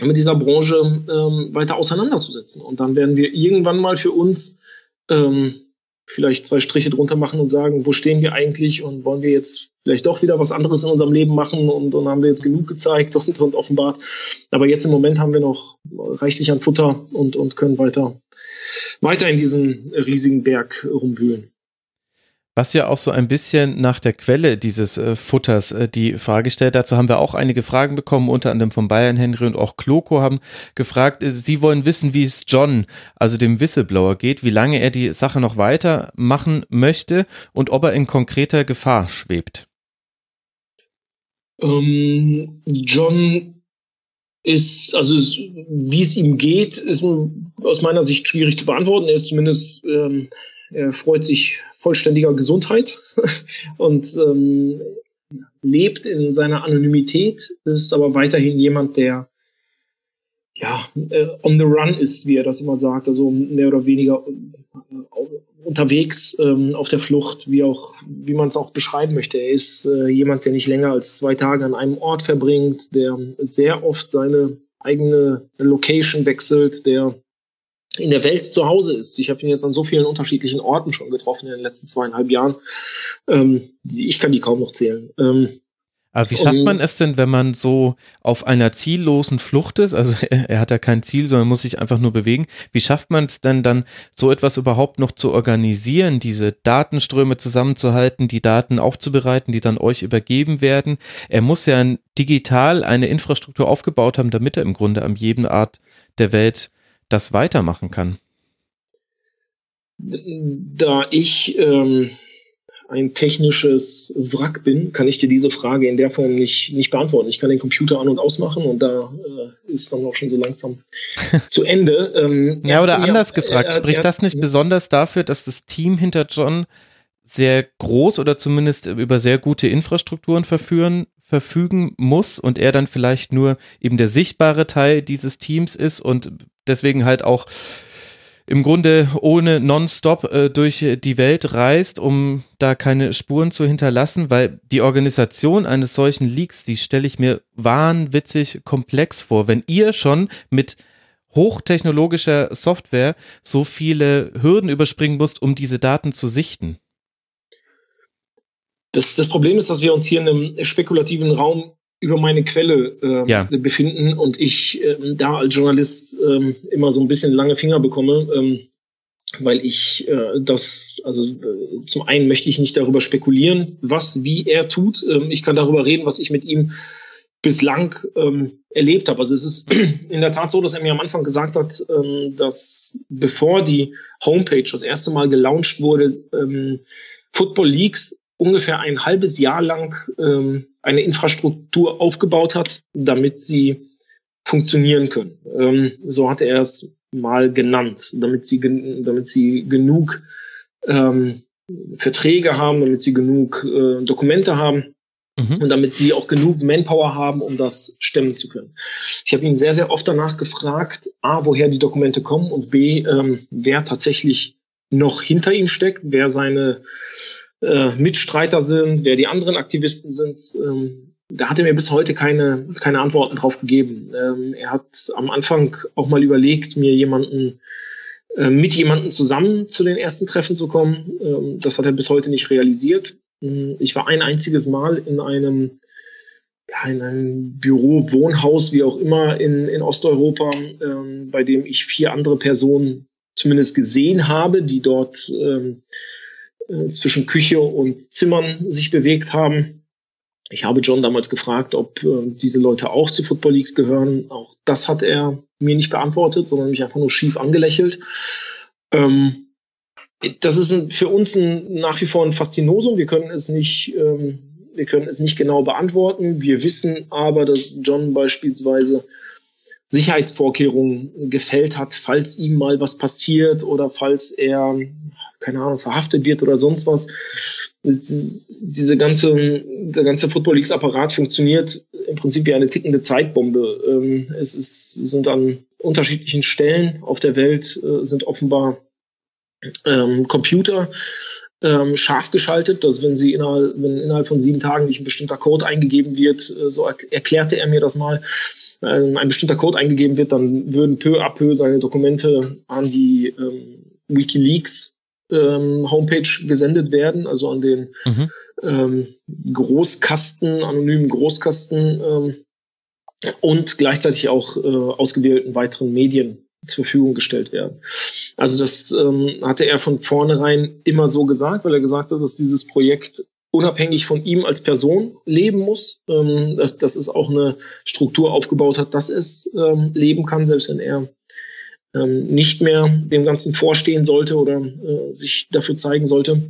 Speaker 7: mit dieser Branche ähm, weiter auseinanderzusetzen. Und dann werden wir irgendwann mal für uns ähm, vielleicht zwei Striche drunter machen und sagen, wo stehen wir eigentlich und wollen wir jetzt vielleicht doch wieder was anderes in unserem Leben machen und dann haben wir jetzt genug gezeigt und, und offenbart. Aber jetzt im Moment haben wir noch reichlich an Futter und, und können weiter, weiter in diesem riesigen Berg rumwühlen.
Speaker 6: Was ja auch so ein bisschen nach der Quelle dieses äh, Futters äh, die Frage stellt. Dazu haben wir auch einige Fragen bekommen, unter anderem von Bayern Henry und auch Kloko haben gefragt, äh, sie wollen wissen, wie es John, also dem Whistleblower geht, wie lange er die Sache noch weitermachen möchte und ob er in konkreter Gefahr schwebt.
Speaker 7: Ähm, John ist, also wie es ihm geht, ist aus meiner Sicht schwierig zu beantworten. Er ist zumindest ähm, er freut sich vollständiger Gesundheit und ähm, lebt in seiner Anonymität, ist aber weiterhin jemand, der ja, äh, on the run ist, wie er das immer sagt, also mehr oder weniger äh, unterwegs ähm, auf der Flucht, wie wie man es auch beschreiben möchte. Er ist äh, jemand, der nicht länger als zwei Tage an einem Ort verbringt, der sehr oft seine eigene Location wechselt, der in der Welt zu Hause ist. Ich habe ihn jetzt an so vielen unterschiedlichen Orten schon getroffen in den letzten zweieinhalb Jahren. Ähm, ich kann die kaum noch zählen. Ähm,
Speaker 6: aber wie schafft man es denn, wenn man so auf einer ziellosen Flucht ist? Also er, hat ja kein Ziel, sondern muss sich einfach nur bewegen. Wie schafft man es denn dann, so etwas überhaupt noch zu organisieren, diese Datenströme zusammenzuhalten, die Daten aufzubereiten, die dann euch übergeben werden? Er muss ja digital eine Infrastruktur aufgebaut haben, damit er im Grunde an jedem Art der Welt das weitermachen kann?
Speaker 7: Da ich ähm, ein technisches Wrack bin, kann ich dir diese Frage in der Form nicht, nicht beantworten. Ich kann den Computer an- und ausmachen und da äh, ist dann auch schon so langsam zu Ende.
Speaker 6: Ähm, ja, oder anders mir, gefragt, äh, spricht das nicht besonders dafür, dass das Team hinter John sehr groß oder zumindest über sehr gute Infrastrukturen verführen, verfügen muss und er dann vielleicht nur eben der sichtbare Teil dieses Teams ist und deswegen halt auch im Grunde ohne Nonstop äh, durch die Welt reist, um da keine Spuren zu hinterlassen, weil die Organisation eines solchen Leaks, die stelle ich mir wahnwitzig komplex vor. Wenn ihr schon mit hochtechnologischer Software so viele Hürden überspringen musst, um diese Daten zu sichten.
Speaker 7: Das, das Problem ist, dass wir uns hier in einem spekulativen Raum über meine Quelle äh, ja. befinden und ich äh, da als Journalist äh, immer so ein bisschen lange Finger bekomme, ähm, weil ich äh, das, also äh, zum einen möchte ich nicht darüber spekulieren, was, wie er tut. Ähm, ich kann darüber reden, was ich mit ihm bislang ähm, erlebt habe. Also es ist in der Tat so, dass er mir am Anfang gesagt hat, dass bevor die Homepage das erste Mal gelauncht wurde, Football Leagues ungefähr ein halbes Jahr lang ähm, eine Infrastruktur aufgebaut hat, damit sie funktionieren können. Ähm, so hatte er es mal genannt, damit sie, damit sie genug ähm, Verträge haben, damit sie genug äh, Dokumente haben mhm. und damit sie auch genug Manpower haben, um das stemmen zu können. Ich habe ihn sehr, sehr oft danach gefragt, a, woher die Dokumente kommen und b, ähm, wer tatsächlich noch hinter ihm steckt, wer seine äh, Mitstreiter sind, wer die anderen Aktivisten sind. Ähm, da hat er mir bis heute keine, keine Antworten drauf gegeben. Ähm, er hat am Anfang auch mal überlegt, mir jemanden äh, mit jemandem zusammen zu den ersten Treffen zu kommen. Ähm, das hat er bis heute nicht realisiert. Ähm, ich war ein einziges Mal in einem, ja, in einem Büro, Wohnhaus, wie auch immer in, in Osteuropa, ähm, bei dem ich vier andere Personen zumindest gesehen habe, die dort ähm, äh, zwischen Küche und Zimmern sich bewegt haben. Ich habe John damals gefragt, ob äh, diese Leute auch zu Football Leagues gehören. Auch das hat er mir nicht beantwortet, sondern mich einfach nur schief angelächelt. Ähm, das ist ein, für uns ein, nach wie vor ein Faszinosum. Wir können es nicht, ähm, wir können es nicht genau beantworten. Wir wissen aber, dass John beispielsweise Sicherheitsvorkehrungen gefällt hat, falls ihm mal was passiert oder falls er keine Ahnung, verhaftet wird oder sonst was. Diese ganze, der ganze Football Leagues Apparat funktioniert im Prinzip wie eine tickende Zeitbombe. Ähm, es ist, sind an unterschiedlichen Stellen auf der Welt äh, sind offenbar ähm, Computer ähm, scharf geschaltet, dass wenn sie innerhalb, wenn innerhalb von sieben Tagen nicht ein bestimmter Code eingegeben wird, äh, so er erklärte er mir das mal, äh, ein bestimmter Code eingegeben wird, dann würden peu à peu seine Dokumente an die ähm, WikiLeaks ähm, Homepage gesendet werden, also an den mhm. ähm, Großkasten, anonymen Großkasten ähm, und gleichzeitig auch äh, ausgewählten weiteren Medien zur Verfügung gestellt werden. Also das ähm, hatte er von vornherein immer so gesagt, weil er gesagt hat, dass dieses Projekt unabhängig von ihm als Person leben muss, ähm, dass, dass es auch eine Struktur aufgebaut hat, dass es ähm, leben kann, selbst wenn er ähm, nicht mehr dem Ganzen vorstehen sollte oder äh, sich dafür zeigen sollte.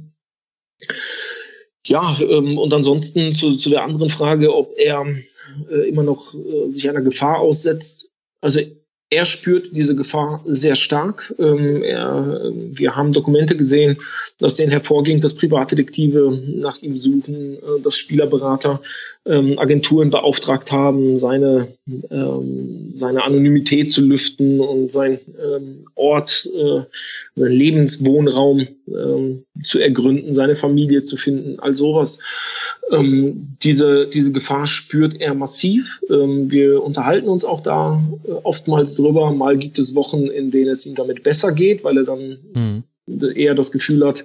Speaker 7: Ja, ähm, und ansonsten zu, zu der anderen Frage, ob er äh, immer noch äh, sich einer Gefahr aussetzt. Also er spürt diese Gefahr sehr stark. Ähm, er, wir haben Dokumente gesehen, aus denen hervorging, dass Privatdetektive nach ihm suchen, äh, dass Spielerberater ähm, Agenturen beauftragt haben, seine, ähm, seine Anonymität zu lüften und sein ähm, Ort, äh, seinen Lebenswohnraum ähm, zu ergründen, seine Familie zu finden, all sowas. Ähm, diese, diese Gefahr spürt er massiv. Ähm, wir unterhalten uns auch da äh, oftmals drüber. Mal gibt es Wochen, in denen es ihm damit besser geht, weil er dann mhm. eher das Gefühl hat,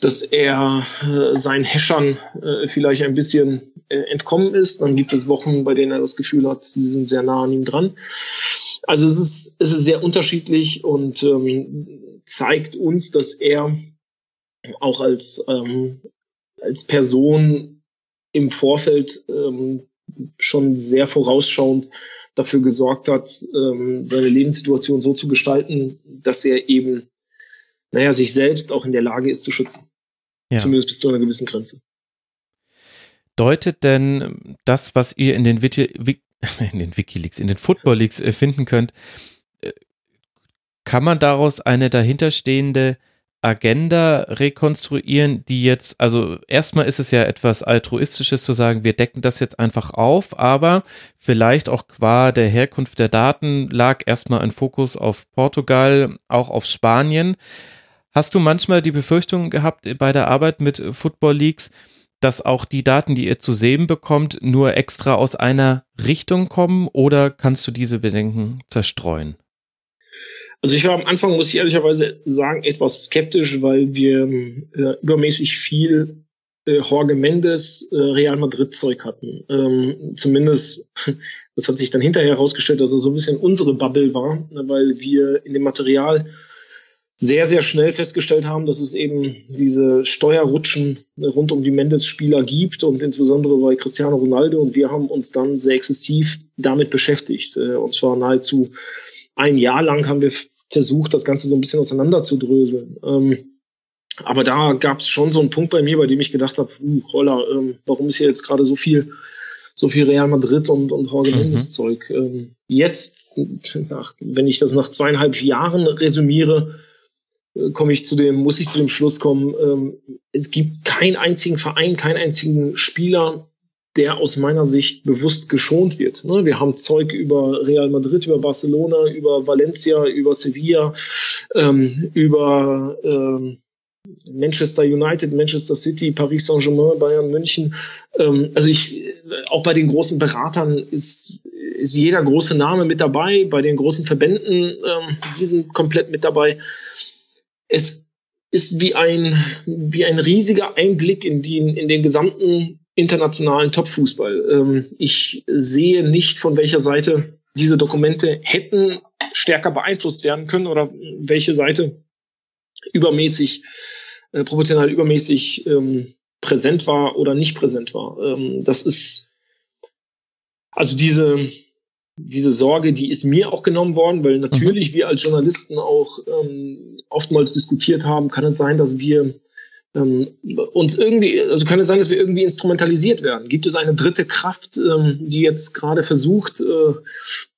Speaker 7: dass er äh, seinen Häschern äh, vielleicht ein bisschen äh, entkommen ist. Dann gibt es Wochen, bei denen er das Gefühl hat, sie sind sehr nah an ihm dran. Also es ist, es ist sehr unterschiedlich und ähm, zeigt uns, dass er auch als, ähm, als Person im Vorfeld ähm, schon sehr vorausschauend dafür gesorgt hat, ähm, seine Lebenssituation so zu gestalten, dass er eben, naja, sich selbst auch in der Lage ist zu schützen. Ja. Zumindest bis zu einer gewissen Grenze.
Speaker 6: Deutet denn das, was ihr in den, Wiki, in den Wikileaks, in den Football Leaks äh, finden könnt, äh, kann man daraus eine dahinterstehende Agenda rekonstruieren, die jetzt, also erstmal ist es ja etwas altruistisches zu sagen, wir decken das jetzt einfach auf, aber vielleicht auch qua der Herkunft der Daten lag erstmal ein Fokus auf Portugal, auch auf Spanien. Hast du manchmal die Befürchtung gehabt bei der Arbeit mit Football Leagues, dass auch die Daten, die ihr zu sehen bekommt, nur extra aus einer Richtung kommen oder kannst du diese Bedenken zerstreuen?
Speaker 7: Also ich war am Anfang, muss ich ehrlicherweise sagen, etwas skeptisch, weil wir äh, übermäßig viel äh, Jorge Mendes äh, Real Madrid Zeug hatten. Ähm, zumindest, das hat sich dann hinterher herausgestellt, dass er so ein bisschen unsere Bubble war, weil wir in dem Material sehr, sehr schnell festgestellt haben, dass es eben diese Steuerrutschen rund um die Mendes-Spieler gibt und insbesondere bei Cristiano Ronaldo. Und wir haben uns dann sehr exzessiv damit beschäftigt. Äh, und zwar nahezu ein Jahr lang haben wir versucht, das Ganze so ein bisschen auseinanderzudröseln. Ähm, aber da gab es schon so einen Punkt bei mir, bei dem ich gedacht habe, uh, holla, ähm, warum ist hier jetzt gerade so viel, so viel Real Madrid und, und Jorge mhm. Mendes Zeug? Ähm, jetzt, nach, wenn ich das nach zweieinhalb Jahren resümiere, komme ich zu dem, muss ich zu dem Schluss kommen, ähm, es gibt keinen einzigen Verein, keinen einzigen Spieler, der aus meiner Sicht bewusst geschont wird. Ne? Wir haben Zeug über Real Madrid, über Barcelona, über Valencia, über Sevilla, ähm, über ähm, Manchester United, Manchester City, Paris Saint-Germain, Bayern München. Also ich, auch bei den großen Beratern ist, ist jeder große Name mit dabei, bei den großen Verbänden, die sind komplett mit dabei. Es ist wie ein, wie ein riesiger Einblick in, die, in den gesamten internationalen Topfußball. Ähm, ich sehe nicht, von welcher Seite diese Dokumente hätten stärker beeinflusst werden können oder welche Seite übermäßig, äh, proportional übermäßig ähm, präsent war oder nicht präsent war. Ähm, das ist also diese, diese Sorge, die ist mir auch genommen worden, weil natürlich mhm. wir als Journalisten auch ähm, oftmals diskutiert haben, kann es sein, dass wir ähm, uns irgendwie, also kann es sein, dass wir irgendwie instrumentalisiert werden? Gibt es eine dritte Kraft, ähm, die jetzt gerade versucht, äh,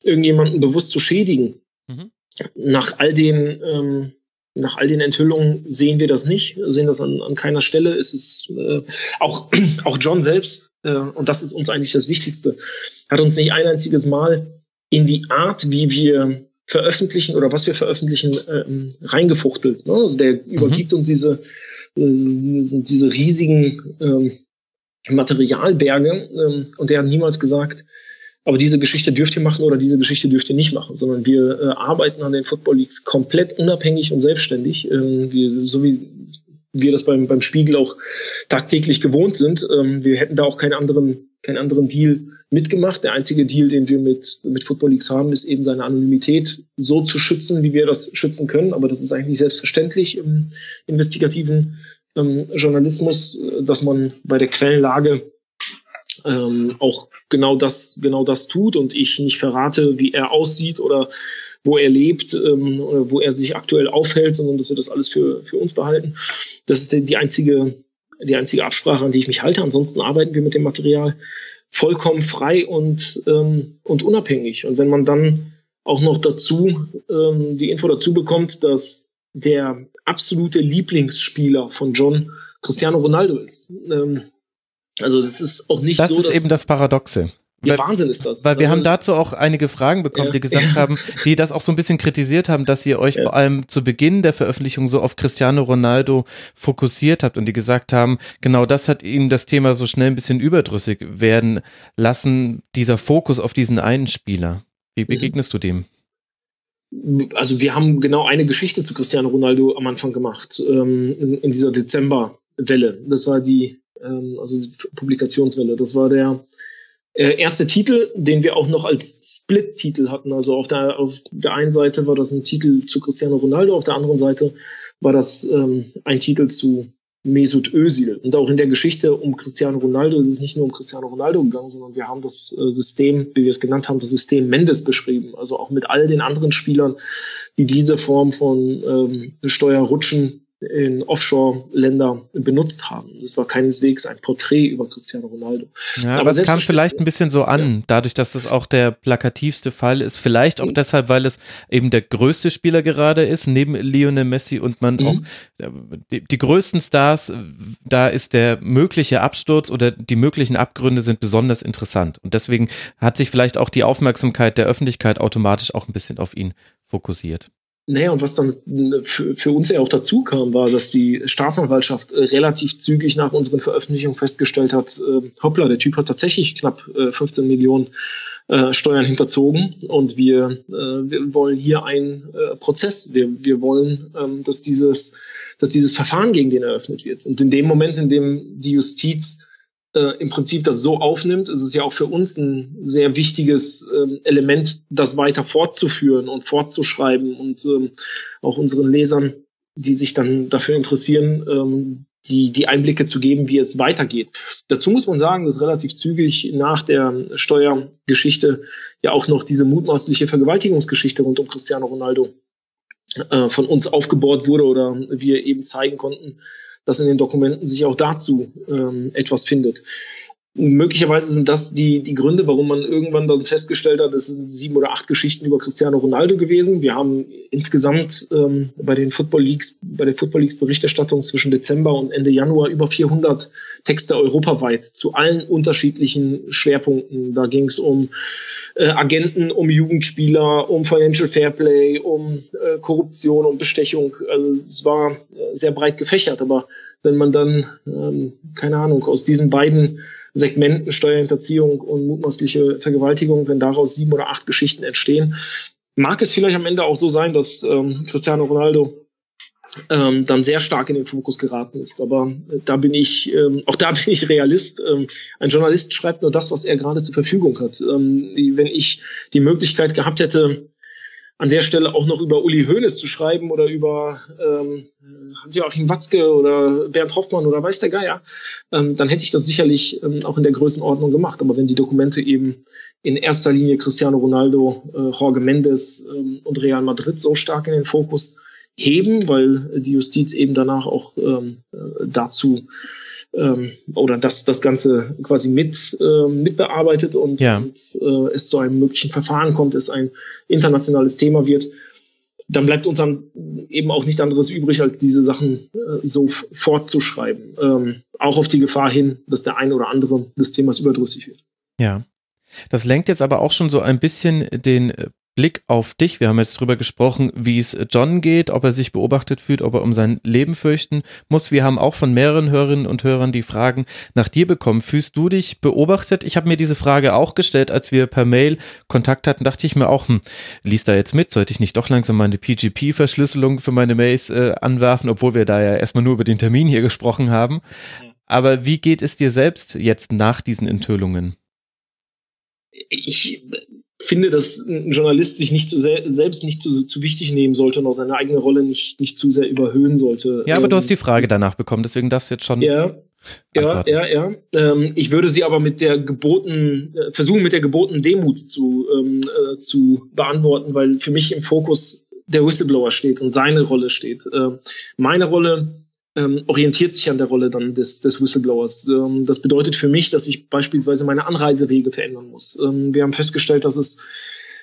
Speaker 7: irgendjemanden bewusst zu schädigen? Mhm. Nach all den, ähm, nach all den Enthüllungen sehen wir das nicht, sehen das an, an keiner Stelle. Es ist äh, auch, auch John selbst, äh, und das ist uns eigentlich das Wichtigste, hat uns nicht ein einziges Mal in die Art, wie wir veröffentlichen oder was wir veröffentlichen, ähm, reingefuchtelt. Ne? Also der mhm. übergibt uns diese sind diese riesigen ähm, Materialberge ähm, und der hat niemals gesagt, aber diese Geschichte dürft ihr machen oder diese Geschichte dürft ihr nicht machen, sondern wir äh, arbeiten an den Football Leagues komplett unabhängig und selbstständig, ähm, wir, so wie wir das beim, beim Spiegel auch tagtäglich gewohnt sind. Ähm, wir hätten da auch keinen anderen, keinen anderen Deal mitgemacht. Der einzige Deal, den wir mit, mit Football Leagues haben, ist eben seine Anonymität so zu schützen, wie wir das schützen können. Aber das ist eigentlich selbstverständlich im investigativen ähm, Journalismus, dass man bei der Quellenlage ähm, auch genau das, genau das tut und ich nicht verrate, wie er aussieht oder wo er lebt, ähm, wo er sich aktuell aufhält, sondern dass wir das alles für, für uns behalten. Das ist die einzige, die einzige Absprache, an die ich mich halte. Ansonsten arbeiten wir mit dem Material vollkommen frei und, ähm, und unabhängig. Und wenn man dann auch noch dazu ähm, die Info dazu bekommt, dass der absolute Lieblingsspieler von John Cristiano Ronaldo ist. Ähm, also das ist auch nicht
Speaker 6: das
Speaker 7: so.
Speaker 6: Das ist eben das Paradoxe.
Speaker 7: Wie Wahnsinn ist das.
Speaker 6: Weil wir also, haben dazu auch einige Fragen bekommen, ja. die gesagt haben, die das auch so ein bisschen kritisiert haben, dass ihr euch ja. vor allem zu Beginn der Veröffentlichung so auf Cristiano Ronaldo fokussiert habt und die gesagt haben, genau das hat ihnen das Thema so schnell ein bisschen überdrüssig werden lassen, dieser Fokus auf diesen einen Spieler. Wie mhm. begegnest mhm. du dem?
Speaker 7: Also wir haben genau eine Geschichte zu Cristiano Ronaldo am Anfang gemacht, ähm, in, in, dieser Dezemberwelle. Das war die, ähm, also die Publikationswelle. Das war der äh, erste Titel, den wir auch noch als Split-Titel hatten. Also auf der, auf der einen Seite war das ein Titel zu Cristiano Ronaldo, auf der anderen Seite war das ähm, ein Titel zu Mesut Özil. Und auch in der Geschichte um Cristiano Ronaldo ist es nicht nur um Cristiano Ronaldo gegangen, sondern wir haben das äh, System, wie wir es genannt haben, das System Mendes beschrieben. Also auch mit all den anderen Spielern, die diese Form von ähm, Steuerrutschen in Offshore-Länder benutzt haben. Das war keineswegs ein Porträt über Cristiano Ronaldo.
Speaker 6: Ja, aber, aber es kam vielleicht ein bisschen so an, ja. dadurch, dass das auch der plakativste Fall ist. Vielleicht auch mhm. deshalb, weil es eben der größte Spieler gerade ist, neben Lionel Messi und man mhm. auch die, die größten Stars, da ist der mögliche Absturz oder die möglichen Abgründe sind besonders interessant. Und deswegen hat sich vielleicht auch die Aufmerksamkeit der Öffentlichkeit automatisch auch ein bisschen auf ihn fokussiert.
Speaker 7: Naja, und was dann für, für uns ja auch dazu kam, war, dass die Staatsanwaltschaft äh, relativ zügig nach unseren Veröffentlichungen festgestellt hat, äh, hoppla, der Typ hat tatsächlich knapp äh, 15 Millionen äh, Steuern hinterzogen und wir, äh, wir wollen hier einen äh, Prozess. Wir, wir wollen, ähm, dass, dieses, dass dieses Verfahren gegen den eröffnet wird. Und in dem Moment, in dem die Justiz äh, im Prinzip das so aufnimmt, ist es ja auch für uns ein sehr wichtiges ähm, Element, das weiter fortzuführen und fortzuschreiben und ähm, auch unseren Lesern, die sich dann dafür interessieren, ähm, die, die Einblicke zu geben, wie es weitergeht. Dazu muss man sagen, dass relativ zügig nach der Steuergeschichte ja auch noch diese mutmaßliche Vergewaltigungsgeschichte rund um Cristiano Ronaldo äh, von uns aufgebohrt wurde oder wir eben zeigen konnten, dass in den Dokumenten sich auch dazu ähm, etwas findet. Möglicherweise sind das die, die Gründe, warum man irgendwann dann festgestellt hat, es sind sieben oder acht Geschichten über Cristiano Ronaldo gewesen. Wir haben insgesamt ähm, bei den Football Leagues, bei der Football Leagues Berichterstattung zwischen Dezember und Ende Januar über 400 Texte europaweit zu allen unterschiedlichen Schwerpunkten. Da ging es um äh, Agenten, um Jugendspieler, um Financial Fairplay, um äh, Korruption, um Bestechung. Also es war äh, sehr breit gefächert, aber wenn man dann, ähm, keine Ahnung, aus diesen beiden Segmenten Steuerhinterziehung und mutmaßliche Vergewaltigung, wenn daraus sieben oder acht Geschichten entstehen, mag es vielleicht am Ende auch so sein, dass ähm, Cristiano Ronaldo ähm, dann sehr stark in den Fokus geraten ist. Aber äh, da bin ich, ähm, auch da bin ich Realist. Ähm, ein Journalist schreibt nur das, was er gerade zur Verfügung hat. Ähm, wenn ich die Möglichkeit gehabt hätte, an der Stelle auch noch über Uli Hoeneß zu schreiben oder über ähm, Hans-Joachim Watzke oder Bernd Hoffmann oder weiß der Geier, ähm, dann hätte ich das sicherlich ähm, auch in der Größenordnung gemacht. Aber wenn die Dokumente eben in erster Linie Cristiano Ronaldo, äh, Jorge Mendes ähm, und Real Madrid so stark in den Fokus heben, weil die Justiz eben danach auch ähm, äh, dazu ähm, oder das, das Ganze quasi mit, äh, mitbearbeitet und, ja. und äh, es zu einem möglichen Verfahren kommt, es ein internationales Thema wird, dann bleibt uns dann eben auch nichts anderes übrig, als diese Sachen äh, so fortzuschreiben. Ähm, auch auf die Gefahr hin, dass der eine oder andere des Themas überdrüssig wird.
Speaker 6: Ja. Das lenkt jetzt aber auch schon so ein bisschen den Blick auf dich. Wir haben jetzt drüber gesprochen, wie es John geht, ob er sich beobachtet fühlt, ob er um sein Leben fürchten muss. Wir haben auch von mehreren Hörerinnen und Hörern die Fragen nach dir bekommen. Fühlst du dich beobachtet? Ich habe mir diese Frage auch gestellt, als wir per Mail Kontakt hatten, dachte ich mir auch, hm, liest da jetzt mit, sollte ich nicht doch langsam meine PGP-Verschlüsselung für meine Mails äh, anwerfen, obwohl wir da ja erstmal nur über den Termin hier gesprochen haben. Aber wie geht es dir selbst jetzt nach diesen Enthüllungen?
Speaker 7: Ich finde, dass ein Journalist sich nicht zu sehr, selbst nicht zu, zu wichtig nehmen sollte und auch seine eigene Rolle nicht, nicht zu sehr überhöhen sollte.
Speaker 6: Ja, aber ähm, du hast die Frage danach bekommen, deswegen darfst du jetzt schon.
Speaker 7: Ja, ja, ja, ja. Ähm, ich würde sie aber mit der geboten, äh, versuchen mit der gebotenen Demut zu, ähm, äh, zu beantworten, weil für mich im Fokus der Whistleblower steht und seine Rolle steht. Äh, meine Rolle ähm, orientiert sich an der Rolle dann des, des Whistleblowers. Ähm, das bedeutet für mich, dass ich beispielsweise meine Anreisewege verändern muss. Ähm, wir haben festgestellt, dass es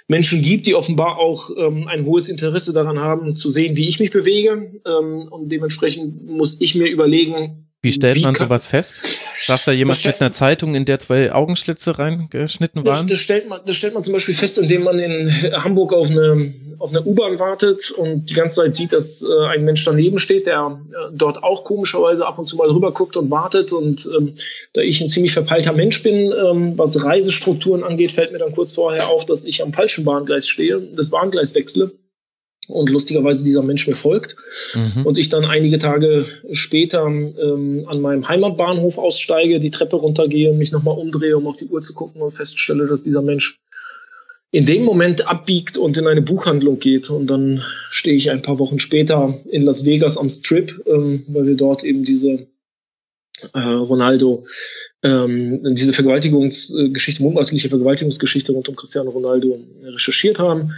Speaker 7: Menschen gibt, die offenbar auch ähm, ein hohes Interesse daran haben, zu sehen, wie ich mich bewege. Ähm, und dementsprechend muss ich mir überlegen,
Speaker 6: wie stellt Wie man sowas fest? Saß da jemand mit einer Zeitung, in der zwei Augenschlitze reingeschnitten waren?
Speaker 7: Das, das, stellt man, das stellt man zum Beispiel fest, indem man in Hamburg auf eine, auf eine U-Bahn wartet und die ganze Zeit sieht, dass äh, ein Mensch daneben steht, der äh, dort auch komischerweise ab und zu mal rüber guckt und wartet. Und ähm, da ich ein ziemlich verpeilter Mensch bin, ähm, was Reisestrukturen angeht, fällt mir dann kurz vorher auf, dass ich am falschen Bahngleis stehe, das Bahngleis wechsle und lustigerweise dieser Mensch mir folgt. Mhm. und ich dann einige Tage später ähm, an meinem Heimatbahnhof aussteige, die Treppe runtergehe, mich nochmal umdrehe, um auf die Uhr zu gucken und feststelle, dass dieser Mensch in dem Moment abbiegt und in eine Buchhandlung geht. Und dann stehe ich ein paar Wochen später in Las Vegas am Strip, ähm, weil wir dort eben diese äh, Ronaldo ähm, diese Vergewaltigungsgeschichte, mutmaßliche Vergewaltigungsgeschichte rund um Cristiano Ronaldo recherchiert haben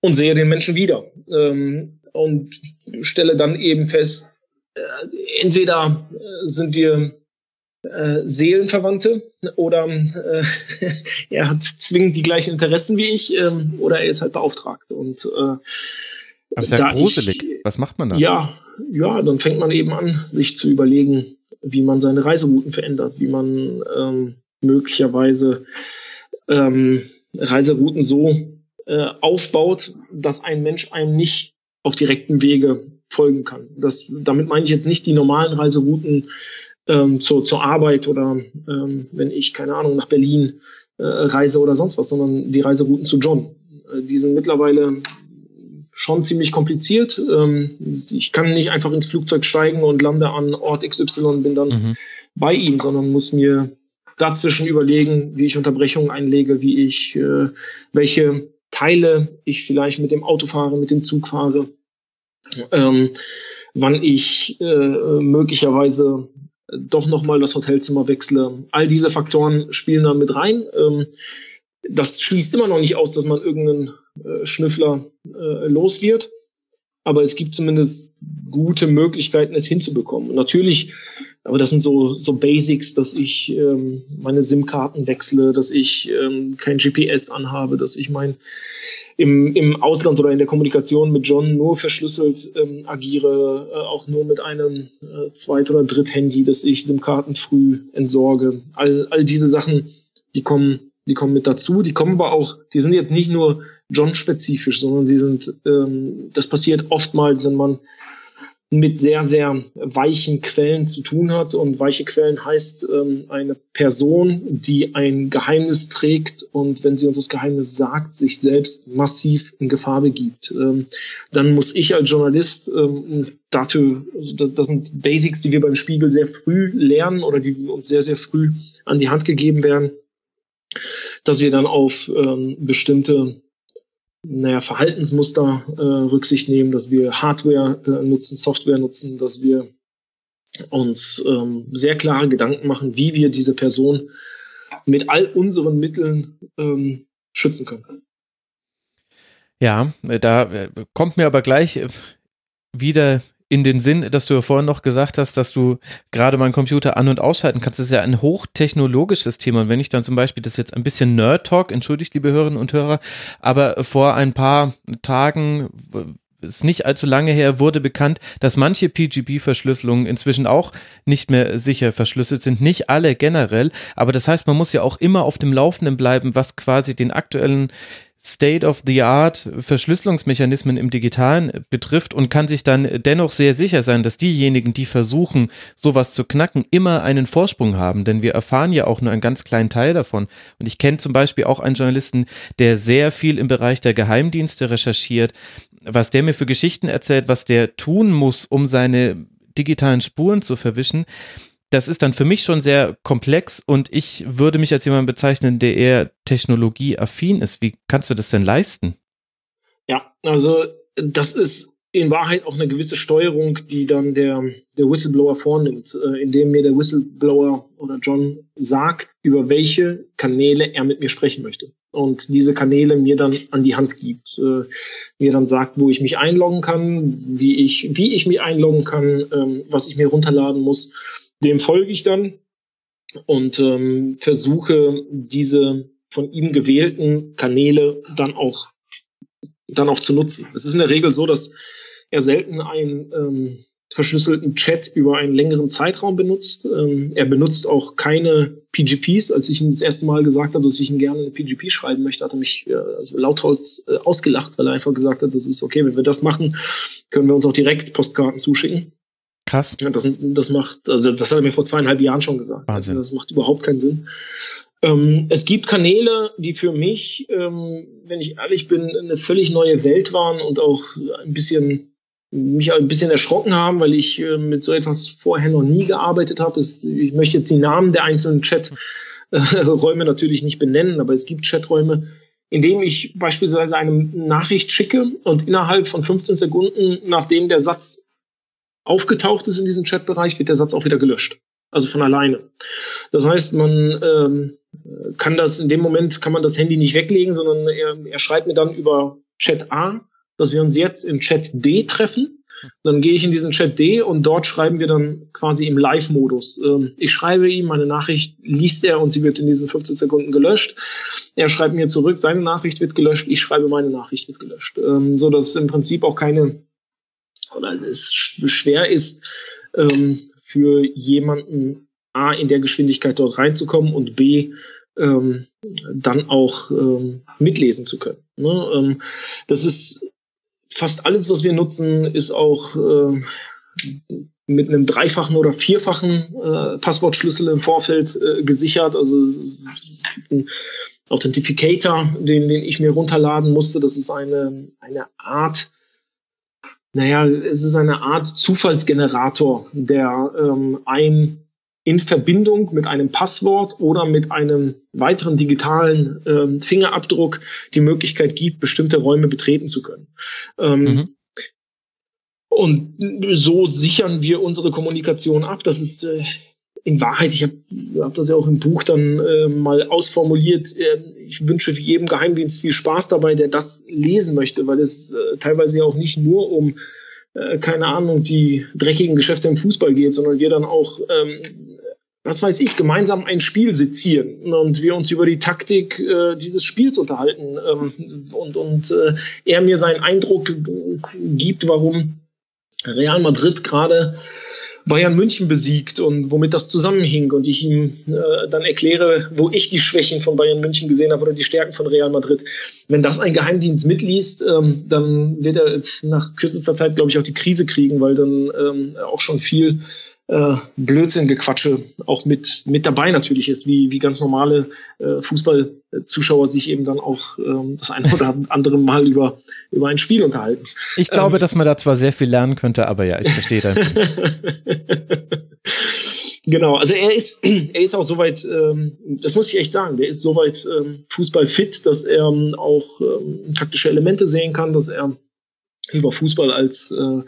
Speaker 7: und sehe den Menschen wieder ähm, und stelle dann eben fest, äh, entweder äh, sind wir äh, Seelenverwandte oder äh, er hat zwingend die gleichen Interessen wie ich ähm, oder er ist halt beauftragt. Und äh,
Speaker 6: aber ist ja gruselig. Ich, Was macht man da?
Speaker 7: Ja, ja, dann fängt man eben an, sich zu überlegen, wie man seine Reiserouten verändert, wie man ähm, möglicherweise ähm, Reiserouten so äh, aufbaut, dass ein Mensch einem nicht auf direktem Wege folgen kann. Das, damit meine ich jetzt nicht die normalen Reiserouten ähm, zur, zur Arbeit oder ähm, wenn ich, keine Ahnung, nach Berlin äh, reise oder sonst was, sondern die Reiserouten zu John. Äh, die sind mittlerweile schon ziemlich kompliziert. Ähm, ich kann nicht einfach ins Flugzeug steigen und lande an Ort XY und bin dann mhm. bei ihm, sondern muss mir dazwischen überlegen, wie ich Unterbrechungen einlege, wie ich, äh, welche Teile ich vielleicht mit dem Auto fahre, mit dem Zug fahre, ähm, wann ich äh, möglicherweise doch nochmal das Hotelzimmer wechsle. All diese Faktoren spielen da mit rein. Ähm, das schließt immer noch nicht aus, dass man irgendeinen äh, Schnüffler äh, los wird. Aber es gibt zumindest gute Möglichkeiten, es hinzubekommen. Und natürlich, aber das sind so, so Basics, dass ich ähm, meine SIM-Karten wechsle, dass ich ähm, kein GPS anhabe, dass ich mein im, im Ausland oder in der Kommunikation mit John nur verschlüsselt ähm, agiere, äh, auch nur mit einem äh, Zweit- oder Dritt-Handy, dass ich SIM-Karten früh entsorge. All, all diese Sachen, die kommen die kommen mit dazu. Die kommen aber auch, die sind jetzt nicht nur John-spezifisch, sondern sie sind, ähm, das passiert oftmals, wenn man mit sehr, sehr weichen Quellen zu tun hat. Und weiche Quellen heißt ähm, eine Person, die ein Geheimnis trägt und wenn sie uns das Geheimnis sagt, sich selbst massiv in Gefahr begibt. Ähm, dann muss ich als Journalist ähm, dafür, das sind Basics, die wir beim Spiegel sehr früh lernen oder die uns sehr, sehr früh an die Hand gegeben werden dass wir dann auf ähm, bestimmte naja, Verhaltensmuster äh, Rücksicht nehmen, dass wir Hardware äh, nutzen, Software nutzen, dass wir uns ähm, sehr klare Gedanken machen, wie wir diese Person mit all unseren Mitteln ähm, schützen können.
Speaker 6: Ja, da äh, kommt mir aber gleich äh, wieder in den Sinn, dass du ja vorhin noch gesagt hast, dass du gerade mal einen Computer an- und ausschalten kannst. Das ist ja ein hochtechnologisches Thema. Und wenn ich dann zum Beispiel, das jetzt ein bisschen Nerd-Talk, entschuldigt, liebe Hörerinnen und Hörer, aber vor ein paar Tagen ist nicht allzu lange her, wurde bekannt, dass manche PGP-Verschlüsselungen inzwischen auch nicht mehr sicher verschlüsselt sind. Nicht alle generell, aber das heißt, man muss ja auch immer auf dem Laufenden bleiben, was quasi den aktuellen State-of-the-Art Verschlüsselungsmechanismen im Digitalen betrifft und kann sich dann dennoch sehr sicher sein, dass diejenigen, die versuchen, sowas zu knacken, immer einen Vorsprung haben, denn wir erfahren ja auch nur einen ganz kleinen Teil davon. Und ich kenne zum Beispiel auch einen Journalisten, der sehr viel im Bereich der Geheimdienste recherchiert, was der mir für Geschichten erzählt, was der tun muss, um seine digitalen Spuren zu verwischen das ist dann für mich schon sehr komplex und ich würde mich als jemand bezeichnen, der eher technologieaffin ist. Wie kannst du das denn leisten?
Speaker 7: Ja, also das ist in Wahrheit auch eine gewisse Steuerung, die dann der, der Whistleblower vornimmt, äh, indem mir der Whistleblower oder John sagt, über welche Kanäle er mit mir sprechen möchte. Und diese Kanäle mir dann an die Hand gibt. Äh, mir dann sagt, wo ich mich einloggen kann, wie ich, wie ich mich einloggen kann, ähm, was ich mir runterladen muss dem folge ich dann und ähm, versuche diese von ihm gewählten Kanäle dann auch dann auch zu nutzen. Es ist in der Regel so, dass er selten einen ähm, verschlüsselten Chat über einen längeren Zeitraum benutzt. Ähm, er benutzt auch keine PGPs. Als ich ihm das erste Mal gesagt habe, dass ich ihm gerne eine PGP schreiben möchte, hat er mich äh, also lauthals äh, ausgelacht, weil er einfach gesagt hat, das ist okay, wenn wir das machen, können wir uns auch direkt Postkarten zuschicken.
Speaker 6: Krass.
Speaker 7: Ja, das, das macht, also das hat er mir vor zweieinhalb Jahren schon gesagt.
Speaker 6: Wahnsinn.
Speaker 7: Also das macht überhaupt keinen Sinn. Ähm, es gibt Kanäle, die für mich, ähm, wenn ich ehrlich bin, eine völlig neue Welt waren und auch ein bisschen mich ein bisschen erschrocken haben, weil ich äh, mit so etwas vorher noch nie gearbeitet habe. Ich möchte jetzt die Namen der einzelnen Chaträume natürlich nicht benennen, aber es gibt Chaträume, in denen ich beispielsweise eine Nachricht schicke und innerhalb von 15 Sekunden, nachdem der Satz aufgetaucht ist in diesem Chatbereich, wird der Satz auch wieder gelöscht. Also von alleine. Das heißt, man ähm, kann das in dem Moment kann man das Handy nicht weglegen, sondern er, er schreibt mir dann über Chat A, dass wir uns jetzt in Chat D treffen. Dann gehe ich in diesen Chat D und dort schreiben wir dann quasi im Live-Modus. Ähm, ich schreibe ihm, meine Nachricht liest er und sie wird in diesen 15 Sekunden gelöscht. Er schreibt mir zurück, seine Nachricht wird gelöscht, ich schreibe, meine Nachricht wird gelöscht. Ähm, so dass im Prinzip auch keine, oder es schwer ist, ähm, für jemanden A in der Geschwindigkeit dort reinzukommen und B ähm, dann auch ähm, mitlesen zu können. Ne? Ähm, das ist fast alles, was wir nutzen, ist auch äh, mit einem dreifachen oder vierfachen äh, Passwortschlüssel im Vorfeld äh, gesichert. Also es gibt einen Authentificator, den, den ich mir runterladen musste. Das ist eine, eine Art, naja, es ist eine Art Zufallsgenerator, der ähm, einem in Verbindung mit einem Passwort oder mit einem weiteren digitalen ähm, Fingerabdruck die Möglichkeit gibt, bestimmte Räume betreten zu können. Ähm, mhm. Und so sichern wir unsere Kommunikation ab. Das ist äh, in Wahrheit, ich habe hab das ja auch im Buch dann äh, mal ausformuliert, äh, ich wünsche jedem Geheimdienst viel Spaß dabei, der das lesen möchte, weil es äh, teilweise ja auch nicht nur um äh, keine Ahnung, die dreckigen Geschäfte im Fußball geht, sondern wir dann auch ähm, was weiß ich, gemeinsam ein Spiel sezieren und wir uns über die Taktik äh, dieses Spiels unterhalten ähm, und, und äh, er mir seinen Eindruck gibt, warum Real Madrid gerade Bayern München besiegt und womit das zusammenhing und ich ihm äh, dann erkläre, wo ich die Schwächen von Bayern München gesehen habe oder die Stärken von Real Madrid. Wenn das ein Geheimdienst mitliest, ähm, dann wird er nach kürzester Zeit, glaube ich, auch die Krise kriegen, weil dann ähm, auch schon viel äh, Blödsinn-Gequatsche auch mit, mit dabei natürlich ist, wie, wie ganz normale äh, Fußballzuschauer sich eben dann auch ähm, das eine oder andere Mal über, über ein Spiel unterhalten.
Speaker 6: Ich glaube, ähm, dass man da zwar sehr viel lernen könnte, aber ja, ich verstehe das.
Speaker 7: genau, also er ist, er ist auch soweit, ähm, das muss ich echt sagen, der ist soweit ähm, Fußballfit, dass er ähm, auch ähm, taktische Elemente sehen kann, dass er über Fußball als, äh,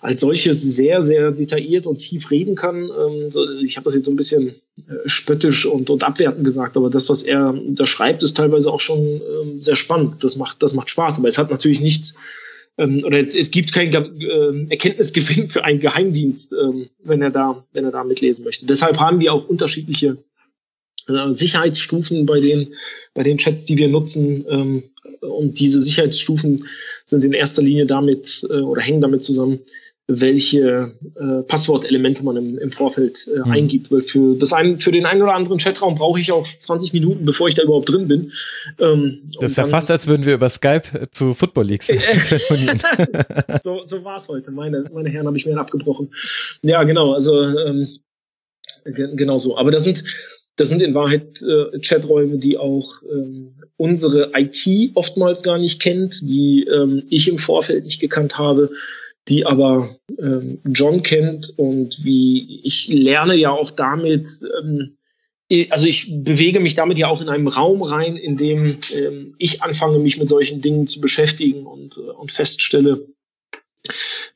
Speaker 7: als solches sehr, sehr detailliert und tief reden kann. Ähm, ich habe das jetzt so ein bisschen äh, spöttisch und, und abwertend gesagt, aber das, was er da schreibt, ist teilweise auch schon ähm, sehr spannend. Das macht, das macht Spaß, aber es hat natürlich nichts, ähm, oder es, es gibt keinen äh, Erkenntnisgewinn für einen Geheimdienst, ähm, wenn er da, wenn er da mitlesen möchte. Deshalb haben wir auch unterschiedliche äh, Sicherheitsstufen bei den, bei den Chats, die wir nutzen. Ähm, und diese Sicherheitsstufen sind in erster Linie damit äh, oder hängen damit zusammen, welche äh, Passwortelemente man im, im Vorfeld äh, mhm. eingibt. Weil für, das ein, für den einen oder anderen Chatraum brauche ich auch 20 Minuten, bevor ich da überhaupt drin bin.
Speaker 6: Ähm, das ist ja fast, als würden wir über Skype zu Football Leagues telefonieren.
Speaker 7: so so war es heute. Meine, meine Herren habe ich mir abgebrochen. Ja, genau. Also ähm, genau so. Aber das sind das sind in Wahrheit äh, Chaträume, die auch ähm, unsere IT oftmals gar nicht kennt, die ähm, ich im Vorfeld nicht gekannt habe, die aber ähm, John kennt und wie ich lerne ja auch damit, ähm, also ich bewege mich damit ja auch in einem Raum rein, in dem ähm, ich anfange, mich mit solchen Dingen zu beschäftigen und, äh, und feststelle,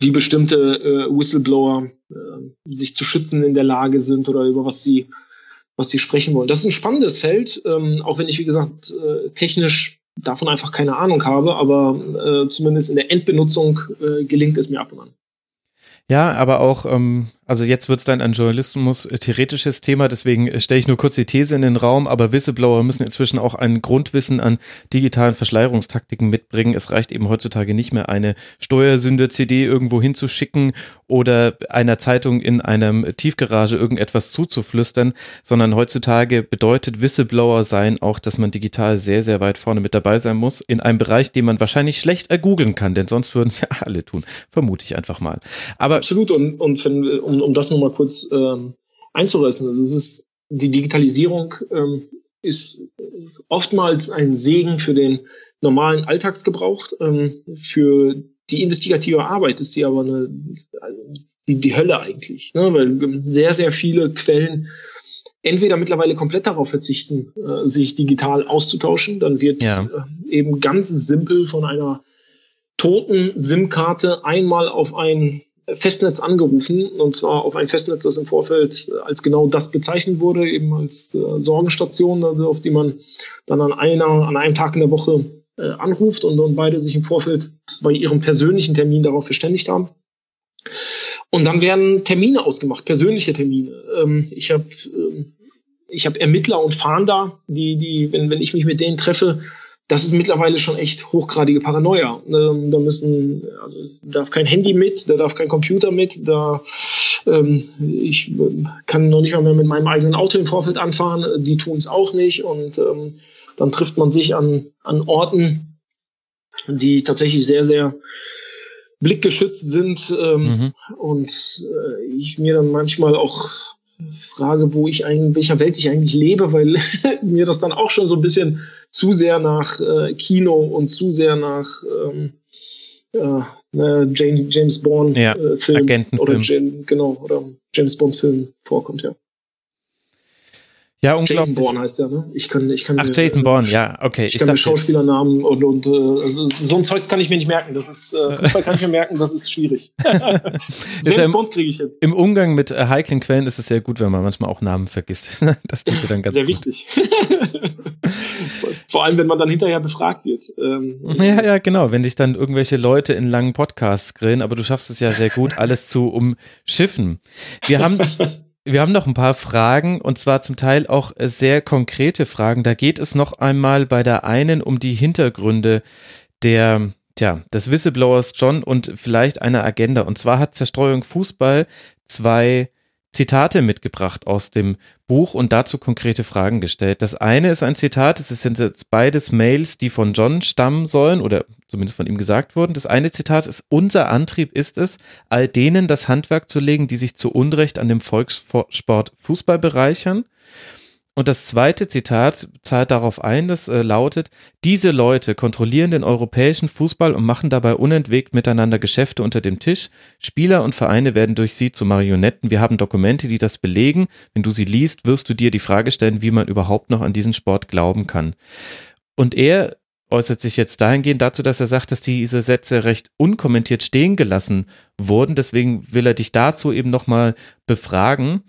Speaker 7: wie bestimmte äh, Whistleblower äh, sich zu schützen in der Lage sind oder über was sie was sie sprechen wollen. Das ist ein spannendes Feld, ähm, auch wenn ich, wie gesagt, äh, technisch davon einfach keine Ahnung habe, aber äh, zumindest in der Endbenutzung äh, gelingt es mir ab und an.
Speaker 6: Ja, aber auch, ähm, also jetzt wird es dann ein Journalismus-theoretisches Thema, deswegen äh, stelle ich nur kurz die These in den Raum, aber Whistleblower müssen inzwischen auch ein Grundwissen an digitalen Verschleierungstaktiken mitbringen. Es reicht eben heutzutage nicht mehr, eine Steuersünder-CD irgendwo hinzuschicken oder einer Zeitung in einem Tiefgarage irgendetwas zuzuflüstern, sondern heutzutage bedeutet Whistleblower sein auch, dass man digital sehr, sehr weit vorne mit dabei sein muss, in einem Bereich, den man wahrscheinlich schlecht ergoogeln kann, denn sonst würden es ja alle tun, vermute ich einfach mal.
Speaker 7: Aber Absolut, und, und wenn, um, um das nochmal kurz ähm, einzureißen, also es ist, die Digitalisierung ähm, ist oftmals ein Segen für den normalen Alltagsgebrauch. Ähm, für die investigative Arbeit ist sie aber eine, die, die Hölle eigentlich, ne? weil sehr, sehr viele Quellen entweder mittlerweile komplett darauf verzichten, äh, sich digital auszutauschen, dann wird ja. äh, eben ganz simpel von einer toten SIM-Karte einmal auf ein Festnetz angerufen und zwar auf ein Festnetz, das im Vorfeld als genau das bezeichnet wurde, eben als äh, Sorgenstation, also auf die man dann an einer, an einem Tag in der Woche äh, anruft und, und beide sich im Vorfeld bei ihrem persönlichen Termin darauf verständigt haben. Und dann werden Termine ausgemacht, persönliche Termine. Ähm, ich habe ähm, ich Ermittler und Fahnder, die, die, wenn, wenn ich mich mit denen treffe, das ist mittlerweile schon echt hochgradige Paranoia. Ähm, da müssen, also darf kein Handy mit, da darf kein Computer mit, da ähm, ich äh, kann noch nicht mal mehr mit meinem eigenen Auto im Vorfeld anfahren, die tun es auch nicht und ähm, dann trifft man sich an, an Orten, die tatsächlich sehr, sehr blickgeschützt sind ähm, mhm. und äh, ich mir dann manchmal auch frage, wo ich eigentlich, in welcher Welt ich eigentlich lebe, weil mir das dann auch schon so ein bisschen zu sehr nach äh, Kino und zu sehr nach ähm, äh, ne, James, James Bond
Speaker 6: ja,
Speaker 7: äh, Film
Speaker 6: oder
Speaker 7: Jam, genau oder James Bond Film vorkommt, ja.
Speaker 6: Ja, unglaublich.
Speaker 7: Jason Bourne heißt der, ne? Ich kann, ich kann
Speaker 6: Ach,
Speaker 7: mir,
Speaker 6: Jason Bourne, ja, okay.
Speaker 7: Ich, ich kann mir Schauspielernamen und, und äh, also so ein Zeugs kann ich mir nicht merken. Das ist, äh, Fußball kann ich mir merken, das ist schwierig. James
Speaker 6: ja
Speaker 7: Bond kriege ich hin.
Speaker 6: Im Umgang mit äh, heiklen Quellen ist es sehr gut, wenn man manchmal auch Namen vergisst. das tut mir dann ganz
Speaker 7: Sehr
Speaker 6: gut.
Speaker 7: wichtig. Vor allem, wenn man dann hinterher befragt wird. Ähm,
Speaker 6: ja, ja, genau. Wenn dich dann irgendwelche Leute in langen Podcasts grillen, aber du schaffst es ja sehr gut, alles zu umschiffen. Wir haben wir haben noch ein paar Fragen und zwar zum Teil auch sehr konkrete Fragen. Da geht es noch einmal bei der einen um die Hintergründe der, tja, des Whistleblowers John und vielleicht einer Agenda. Und zwar hat Zerstreuung Fußball zwei Zitate mitgebracht aus dem Buch und dazu konkrete Fragen gestellt. Das eine ist ein Zitat, es sind jetzt beides Mails, die von John stammen sollen oder zumindest von ihm gesagt wurden. Das eine Zitat ist, unser Antrieb ist es, all denen das Handwerk zu legen, die sich zu Unrecht an dem Volkssport Fußball bereichern. Und das zweite Zitat zahlt darauf ein, das äh, lautet, diese Leute kontrollieren den europäischen Fußball und machen dabei unentwegt miteinander Geschäfte unter dem Tisch. Spieler und Vereine werden durch sie zu Marionetten. Wir haben Dokumente, die das belegen. Wenn du sie liest, wirst du dir die Frage stellen, wie man überhaupt noch an diesen Sport glauben kann. Und er äußert sich jetzt dahingehend dazu, dass er sagt, dass diese Sätze recht unkommentiert stehen gelassen wurden. Deswegen will er dich dazu eben nochmal befragen.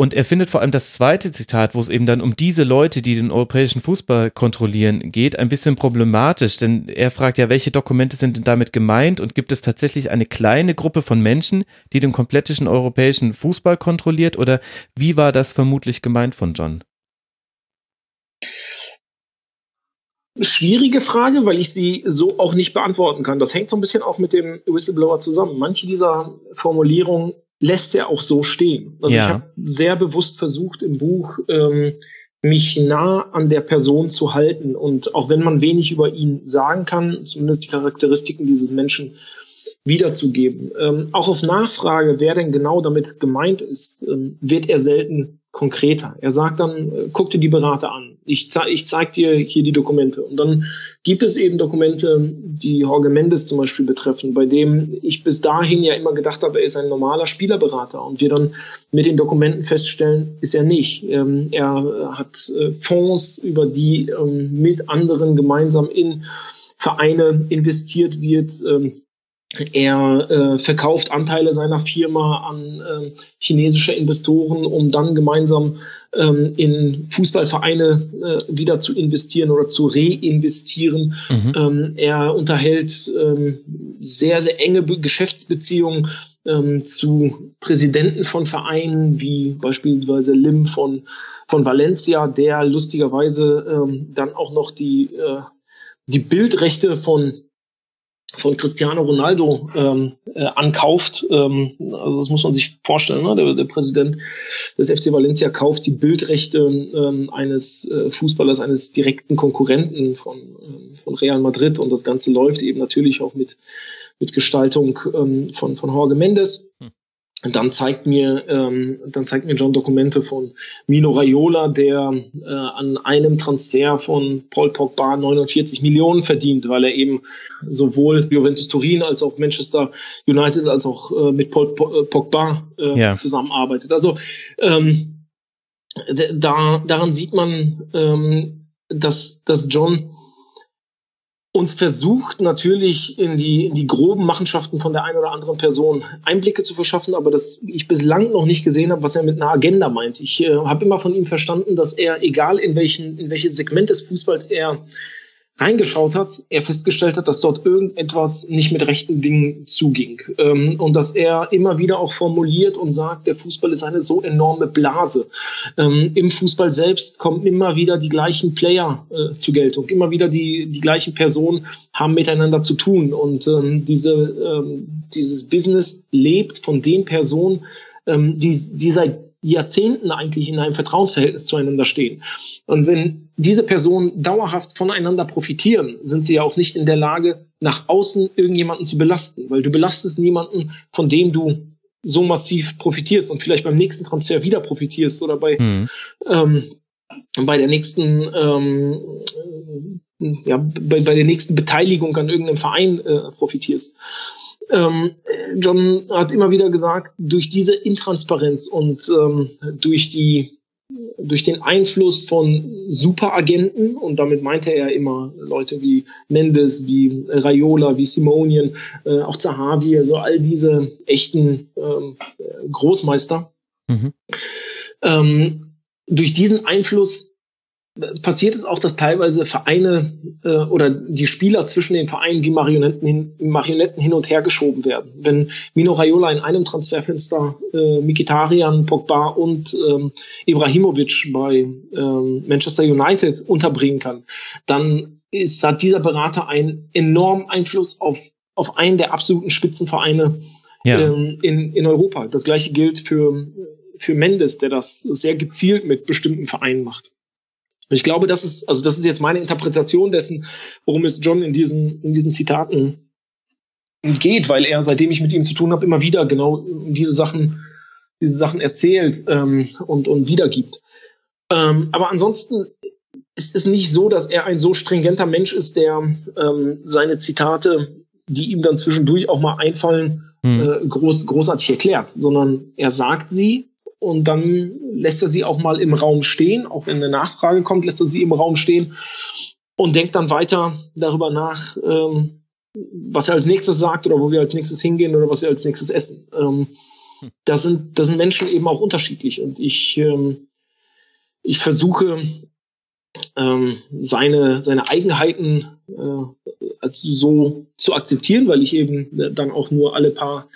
Speaker 6: Und er findet vor allem das zweite Zitat, wo es eben dann um diese Leute, die den europäischen Fußball kontrollieren, geht, ein bisschen problematisch. Denn er fragt ja, welche Dokumente sind denn damit gemeint und gibt es tatsächlich eine kleine Gruppe von Menschen, die den kompletten europäischen Fußball kontrolliert oder wie war das vermutlich gemeint von John?
Speaker 7: Schwierige Frage, weil ich sie so auch nicht beantworten kann. Das hängt so ein bisschen auch mit dem Whistleblower zusammen. Manche dieser Formulierungen lässt er auch so stehen. Also
Speaker 6: Ja.
Speaker 7: ich habe sehr bewusst versucht im Buch ähm, mich nah an der Person zu halten und auch wenn man wenig über ihn sagen kann, zumindest die Charakteristiken dieses Menschen wiederzugeben. Ähm, auch auf Nachfrage, wer denn genau damit gemeint ist, ähm, wird er selten konkreter. Er sagt dann, äh, guck dir die Berater an. Ich, zei ich zeig dir hier die Dokumente. Und dann gibt es eben Dokumente, die Jorge Mendes zum Beispiel betreffen, bei dem ich bis dahin ja immer gedacht habe, er ist ein normaler Spielerberater. Und wir dann mit den Dokumenten feststellen, ist er nicht. Ähm, er hat äh, Fonds, über die ähm, mit anderen gemeinsam in Vereine investiert wird. Ähm, er äh, verkauft Anteile seiner Firma an äh, chinesische Investoren, um dann gemeinsam ähm, in Fußballvereine äh, wieder zu investieren oder zu reinvestieren.
Speaker 6: Mhm.
Speaker 7: Ähm, er unterhält ähm, sehr, sehr enge Be Geschäftsbeziehungen ähm, zu Präsidenten von Vereinen, wie beispielsweise Lim von, von Valencia, der lustigerweise ähm, dann auch noch die, äh, die Bildrechte von von Cristiano Ronaldo ähm, äh, ankauft. Ähm, also das muss man sich vorstellen. Ne? Der, der Präsident des FC Valencia kauft die Bildrechte ähm, eines äh, Fußballers, eines direkten Konkurrenten von, ähm, von Real Madrid und das Ganze läuft eben natürlich auch mit, mit Gestaltung ähm, von, von Jorge Mendes.
Speaker 6: Hm.
Speaker 7: Dann zeigt mir, ähm, dann zeigt mir John Dokumente von Mino Raiola, der äh, an einem Transfer von Paul Pogba 49 Millionen verdient, weil er eben sowohl Juventus Turin als auch Manchester United als auch äh, mit Paul äh, Pogba äh,
Speaker 6: Ja.
Speaker 7: zusammenarbeitet. Also ähm, da, daran sieht man, ähm, dass, dass John uns versucht natürlich in die, in die groben Machenschaften von der einen oder anderen Person Einblicke zu verschaffen, aber dass ich bislang noch nicht gesehen habe, was er mit einer Agenda meint. Ich äh, habe immer von ihm verstanden, dass er, egal in welchen, in welches Segment des Fußballs er reingeschaut hat, er festgestellt hat, dass dort irgendetwas nicht mit rechten Dingen zuging. Ähm, und dass er immer wieder auch formuliert und sagt, der Fußball ist eine so enorme Blase. Ähm, Im Fußball selbst kommen immer wieder die gleichen Player äh, zur Geltung. Immer wieder die, die gleichen Personen haben miteinander zu tun. Und ähm, diese, ähm, dieses Business lebt von den Personen, ähm, die, die seit Jahrzehnten eigentlich in einem Vertrauensverhältnis zueinander stehen. Und wenn diese Personen dauerhaft voneinander profitieren, sind sie ja auch nicht in der Lage, nach außen irgendjemanden zu belasten, weil du belastest niemanden, von dem du so massiv profitierst und vielleicht beim nächsten Transfer wieder profitierst oder bei, mhm. ähm, bei der nächsten ähm, ja, bei, bei der nächsten Beteiligung an irgendeinem Verein äh, profitierst. Ähm, John hat immer wieder gesagt, durch diese Intransparenz und ähm, durch die durch den Einfluss von Superagenten, und damit meinte er immer Leute wie Mendes, wie Raiola, wie Simonien, äh, auch Zahavi, also all diese echten ähm, Großmeister. Mhm. Ähm, durch diesen Einfluss passiert es auch, dass teilweise Vereine äh, oder die Spieler zwischen den Vereinen wie Marionetten hin, Marionetten hin und her geschoben werden. Wenn Mino Raiola in einem Transferfenster äh, Mikitarian, Pogba und ähm, Ibrahimovic bei ähm, Manchester United unterbringen kann, dann ist, hat dieser Berater einen enormen Einfluss auf, auf einen der absoluten Spitzenvereine ja. ähm, in, in Europa. Das gleiche gilt für, für Mendes, der das sehr gezielt mit bestimmten Vereinen macht. Ich glaube, das ist, also das ist jetzt meine Interpretation dessen, worum es John in diesen, in diesen Zitaten geht, weil er, seitdem ich mit ihm zu tun habe, immer wieder genau diese Sachen, diese Sachen erzählt ähm, und, und wiedergibt. Ähm, aber ansonsten ist es nicht so, dass er ein so stringenter Mensch ist, der ähm, seine Zitate, die ihm dann zwischendurch auch mal einfallen, hm. äh, groß, großartig erklärt, sondern er sagt sie und dann lässt er sie auch mal im Raum stehen, auch wenn eine Nachfrage kommt, lässt er sie im Raum stehen und denkt dann weiter darüber nach, ähm, was er als nächstes sagt oder wo wir als nächstes hingehen oder was wir als nächstes essen. Ähm, da sind, da sind Menschen eben auch unterschiedlich. Und ich, ähm, ich versuche ähm, seine, seine Eigenheiten äh, als so zu akzeptieren, weil ich eben dann auch nur alle paar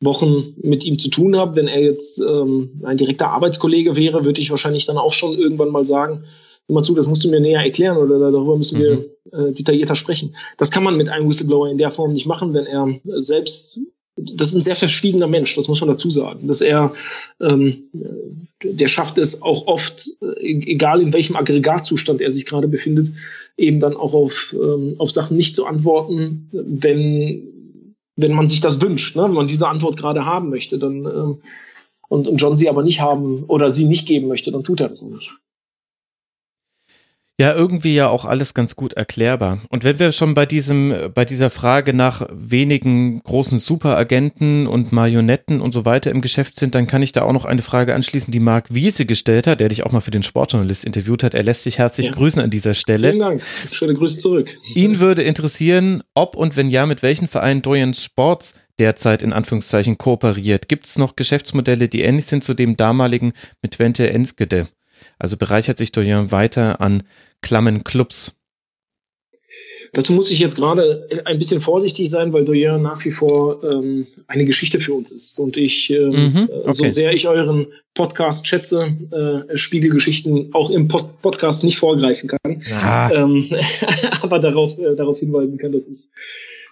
Speaker 7: Wochen mit ihm zu tun habe. Wenn er jetzt ähm, ein direkter Arbeitskollege wäre, würde ich wahrscheinlich dann auch schon irgendwann mal sagen, immer zu, das musst du mir näher erklären oder darüber müssen wir mhm. äh, detaillierter sprechen. Das kann man mit einem Whistleblower in der Form nicht machen, wenn er selbst das ist ein sehr verschwiegener Mensch, das muss man dazu sagen. Dass er, ähm, der schafft es auch oft, äh, egal in welchem Aggregatzustand er sich gerade befindet, eben dann auch auf, ähm, auf Sachen nicht zu antworten, wenn wenn man sich das wünscht, ne? wenn man diese Antwort gerade haben möchte, dann ähm, und, und John sie aber nicht haben oder sie nicht geben möchte, dann tut er das nicht.
Speaker 6: Ja, irgendwie ja auch alles ganz gut erklärbar. Und wenn wir schon bei diesem, bei dieser Frage nach wenigen großen Superagenten und Marionetten und so weiter im Geschäft sind, dann kann ich da auch noch eine Frage anschließen, die Marc Wiese gestellt hat, der dich auch mal für den Sportjournalist interviewt hat. Er lässt dich herzlich ja. grüßen an dieser Stelle.
Speaker 7: Vielen Dank. Schöne Grüße zurück.
Speaker 6: Ihn würde interessieren, ob und wenn ja, mit welchen Vereinen Dorian Sports derzeit in Anführungszeichen kooperiert. Gibt es noch Geschäftsmodelle, die ähnlich sind zu dem damaligen mit Twente Enskede? Also bereichert sich Doyen weiter an klammen Clubs.
Speaker 7: Dazu muss ich jetzt gerade ein bisschen vorsichtig sein, weil Doyen nach wie vor ähm, eine Geschichte für uns ist. Und ich, ähm, mhm, okay. so sehr ich euren Podcast schätze, äh, Spiegelgeschichten auch im Post Podcast nicht vorgreifen kann. Ja. Ähm, aber darauf, äh, darauf hinweisen kann, dass es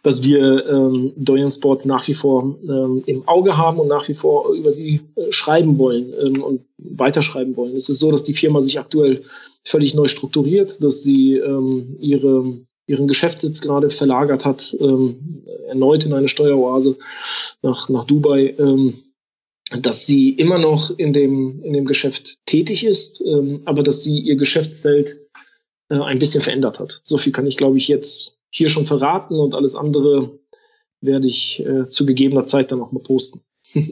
Speaker 7: dass wir ähm, Doyen Sports nach wie vor ähm, im Auge haben und nach wie vor über sie äh, schreiben wollen ähm, und weiterschreiben wollen. Es ist so, dass die Firma sich aktuell völlig neu strukturiert, dass sie ähm, ihre, ihren Geschäftssitz gerade verlagert hat, ähm, erneut in eine Steueroase nach, nach Dubai. Ähm, dass sie immer noch in dem, in dem Geschäft tätig ist, ähm, aber dass sie ihr Geschäftsfeld äh, ein bisschen verändert hat. So viel kann ich, glaube ich, jetzt hier schon verraten und alles andere werde ich äh, zu gegebener Zeit dann auch mal posten.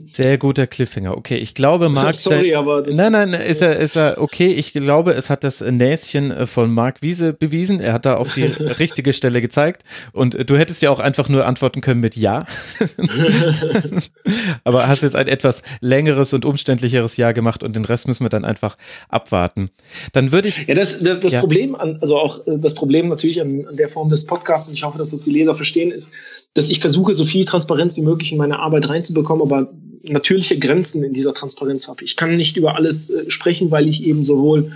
Speaker 6: Sehr guter Cliffhanger. Okay, ich glaube, Marc.
Speaker 7: Sorry, aber.
Speaker 6: nein, nein, ist er, ist er okay. Ich glaube, es hat das Näschen äh, von Marc Wiese bewiesen. Er hat da auf die richtige Stelle gezeigt. Und äh, du hättest ja auch einfach nur antworten können mit Ja. aber hast jetzt ein etwas längeres und umständlicheres Ja gemacht und den Rest müssen wir dann einfach abwarten. Dann würde ich.
Speaker 7: Ja, das, das, das ja. Problem, an, also auch äh, das Problem natürlich an, an der Form des Podcasts, und ich hoffe, dass das die Leser verstehen, ist, dass ich versuche, so viel Transparenz wie möglich in meine Arbeit reinzubekommen, aber natürliche Grenzen in dieser Transparenz habe. Ich kann nicht über alles äh, sprechen, weil ich eben sowohl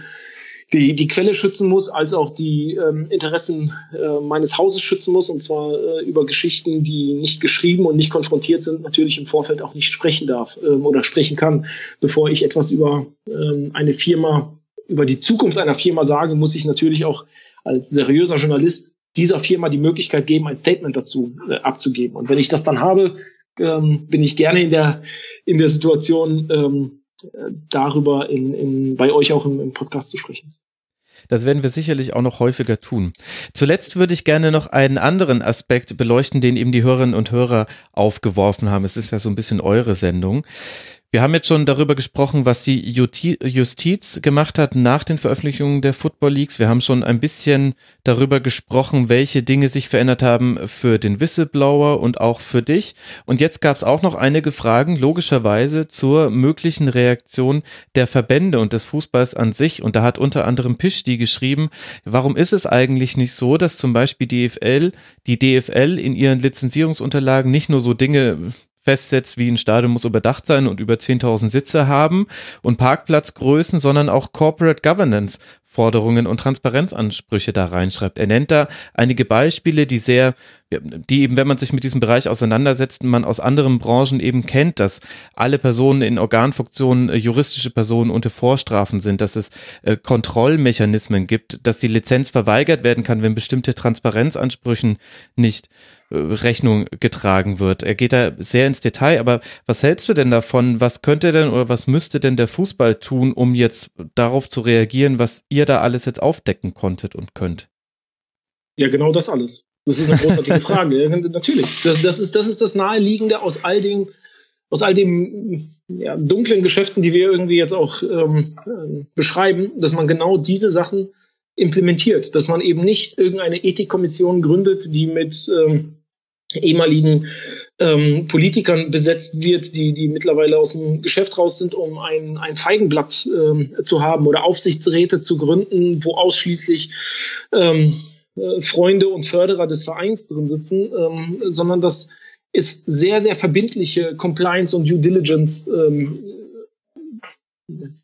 Speaker 7: die, die Quelle schützen muss, als auch die ähm, Interessen äh, meines Hauses schützen muss, und zwar äh, über Geschichten, die nicht geschrieben und nicht konfrontiert sind, natürlich im Vorfeld auch nicht sprechen darf ähm, oder sprechen kann. Bevor ich etwas über ähm, eine Firma, über die Zukunft einer Firma sage, muss ich natürlich auch als seriöser Journalist dieser Firma die Möglichkeit geben, ein Statement dazu äh, abzugeben. Und wenn ich das dann habe, ähm, bin ich gerne in der, in der Situation, ähm, darüber in, in, bei euch auch im, im Podcast zu sprechen.
Speaker 6: Das werden wir sicherlich auch noch häufiger tun. Zuletzt würde ich gerne noch einen anderen Aspekt beleuchten, den eben die Hörerinnen und Hörer aufgeworfen haben. Es ist ja so ein bisschen eure Sendung. Wir haben jetzt schon darüber gesprochen, was die Justiz gemacht hat nach den Veröffentlichungen der Football Leagues. Wir haben schon ein bisschen darüber gesprochen, welche Dinge sich verändert haben für den Whistleblower und auch für dich. Und jetzt gab es auch noch einige Fragen, logischerweise, zur möglichen Reaktion der Verbände und des Fußballs an sich. Und da hat unter anderem Pischti geschrieben, warum ist es eigentlich nicht so, dass zum Beispiel die DFL, die DFL in ihren Lizenzierungsunterlagen nicht nur so Dinge festsetzt, wie ein Stadion muss überdacht sein und über 10.000 Sitze haben und Parkplatzgrößen, sondern auch Corporate Governance Forderungen und Transparenzansprüche da reinschreibt. Er nennt da einige Beispiele, die sehr, die eben, wenn man sich mit diesem Bereich auseinandersetzt, man aus anderen Branchen eben kennt, dass alle Personen in Organfunktionen äh, juristische Personen unter Vorstrafen sind, dass es äh, Kontrollmechanismen gibt, dass die Lizenz verweigert werden kann, wenn bestimmte Transparenzansprüchen nicht Rechnung getragen wird. Er geht da sehr ins Detail, aber was hältst du denn davon? Was könnte denn oder was müsste denn der Fußball tun, um jetzt darauf zu reagieren, was ihr da alles jetzt aufdecken konntet und könnt?
Speaker 7: Ja, genau das alles. Das ist eine großartige Frage. Ja, natürlich. Das, das, ist, das ist das Naheliegende aus all dem, aus all den ja, dunklen Geschäften, die wir irgendwie jetzt auch ähm, äh, beschreiben, dass man genau diese Sachen implementiert, dass man eben nicht irgendeine Ethikkommission gründet, die mit ähm, ehemaligen ähm, Politikern besetzt wird, die, die mittlerweile aus dem Geschäft raus sind, um ein, ein Feigenblatt ähm, zu haben oder Aufsichtsräte zu gründen, wo ausschließlich ähm, äh, Freunde und Förderer des Vereins drin sitzen, ähm, sondern das ist sehr, sehr verbindliche Compliance und Due Diligence ähm,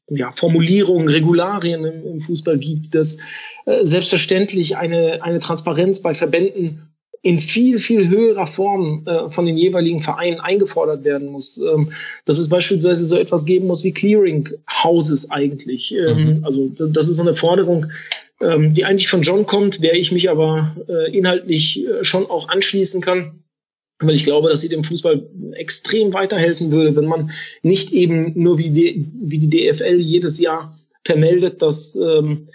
Speaker 7: ja, Formulierungen, Regularien im, im Fußball gibt, dass äh, selbstverständlich eine, eine Transparenz bei Verbänden in viel, viel höherer Form äh, von den jeweiligen Vereinen eingefordert werden muss. Ähm, dass es beispielsweise so etwas geben muss wie Clearing Houses eigentlich. Ähm, mhm. Also das ist so eine Forderung, ähm, die eigentlich von John kommt, der ich mich aber äh, inhaltlich äh, schon auch anschließen kann. Weil ich glaube, dass sie dem Fußball extrem weiterhelfen würde, wenn man nicht eben nur wie die, wie die DFL jedes Jahr vermeldet, dass ähm,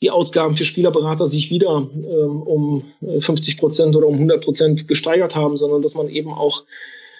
Speaker 7: die Ausgaben für Spielerberater sich wieder ähm, um 50 Prozent oder um 100 Prozent gesteigert haben, sondern dass man eben auch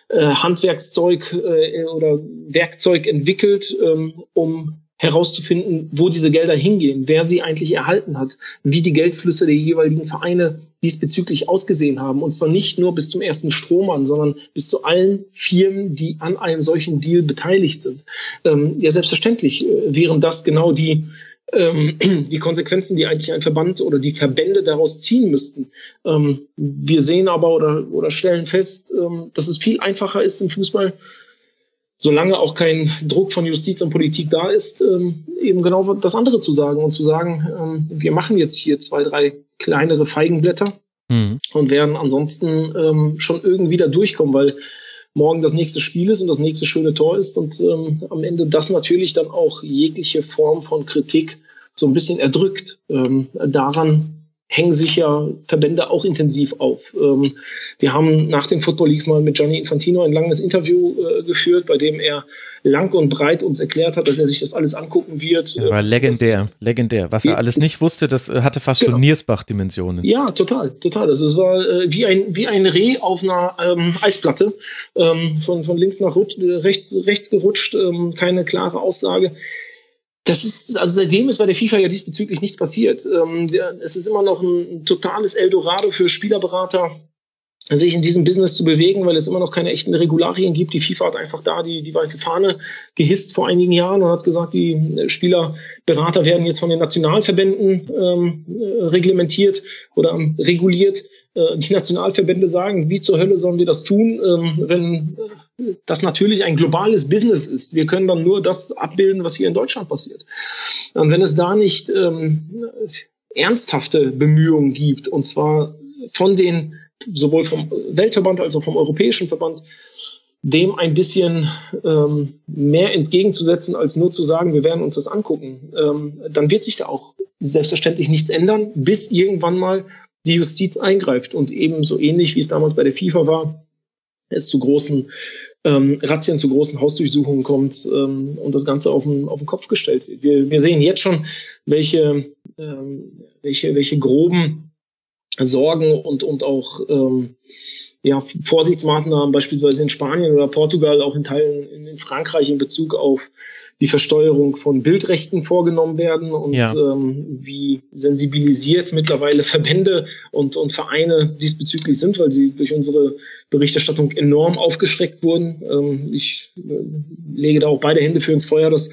Speaker 7: äh, Handwerkszeug äh, oder Werkzeug entwickelt, ähm, um herauszufinden, wo diese Gelder hingehen, wer sie eigentlich erhalten hat, wie die Geldflüsse der jeweiligen Vereine diesbezüglich ausgesehen haben. Und zwar nicht nur bis zum ersten Strohmann, sondern bis zu allen Firmen, die an einem solchen Deal beteiligt sind. Ähm, ja, selbstverständlich äh, wären das genau die ähm, die Konsequenzen, die eigentlich ein Verband oder die Verbände daraus ziehen müssten. Ähm, wir sehen aber oder, oder stellen fest, ähm, dass es viel einfacher ist im Fußball, solange auch kein Druck von Justiz und Politik da ist, ähm, eben genau das andere zu sagen und zu sagen, ähm, wir machen jetzt hier zwei, drei kleinere Feigenblätter mhm. und werden ansonsten ähm, schon irgendwie da durchkommen, weil morgen das nächste Spiel ist und das nächste schöne Tor ist und ähm, am Ende das natürlich dann auch jegliche Form von Kritik so ein bisschen erdrückt. Ähm, daran hängen sich ja Verbände auch intensiv auf. Ähm, wir haben nach den Football Leagues mal mit Gianni Infantino ein langes Interview äh, geführt, bei dem er lang und breit uns erklärt hat, dass er sich das alles angucken wird.
Speaker 6: Ja, war legendär, das, legendär. Was er alles nicht wusste, das äh, hatte fast genau. schon Niersbach-Dimensionen.
Speaker 7: Ja, total, total. Das war äh, wie, ein, wie ein Reh auf einer ähm, Eisplatte, ähm, von, von links nach rechts, rechts gerutscht, ähm, keine klare Aussage. Das ist, also seitdem ist bei der FIFA ja diesbezüglich nichts passiert. Ähm, es ist immer noch ein totales Eldorado für Spielerberater, sich in diesem Business zu bewegen, weil es immer noch keine echten Regularien gibt. Die FIFA hat einfach da die, die weiße Fahne gehisst vor einigen Jahren und hat gesagt, die Spielerberater werden jetzt von den Nationalverbänden ähm, reglementiert oder ähm, reguliert. Äh, die Nationalverbände sagen, wie zur Hölle sollen wir das tun, ähm, wenn das natürlich ein globales Business ist. Wir können dann nur das abbilden, was hier in Deutschland passiert. Und wenn es da nicht ähm, ernsthafte Bemühungen gibt, und zwar von den sowohl vom Weltverband als auch vom Europäischen Verband, dem ein bisschen ähm, mehr entgegenzusetzen, als nur zu sagen, wir werden uns das angucken, ähm, dann wird sich da auch selbstverständlich nichts ändern, bis irgendwann mal die Justiz eingreift und eben so ähnlich wie es damals bei der FIFA war, es zu großen ähm, Razzien, zu großen Hausdurchsuchungen kommt ähm, und das Ganze auf den, auf den Kopf gestellt wird. Wir, wir sehen jetzt schon, welche, ähm, welche, welche groben Sorgen und, und auch ähm, ja, Vorsichtsmaßnahmen beispielsweise in Spanien oder Portugal, auch in Teilen in Frankreich in Bezug auf die Versteuerung von Bildrechten vorgenommen werden und ja. ähm, wie sensibilisiert mittlerweile Verbände und, und Vereine diesbezüglich sind, weil sie durch unsere Berichterstattung enorm aufgeschreckt wurden. Ähm, ich äh, lege da auch beide Hände für ins Feuer, dass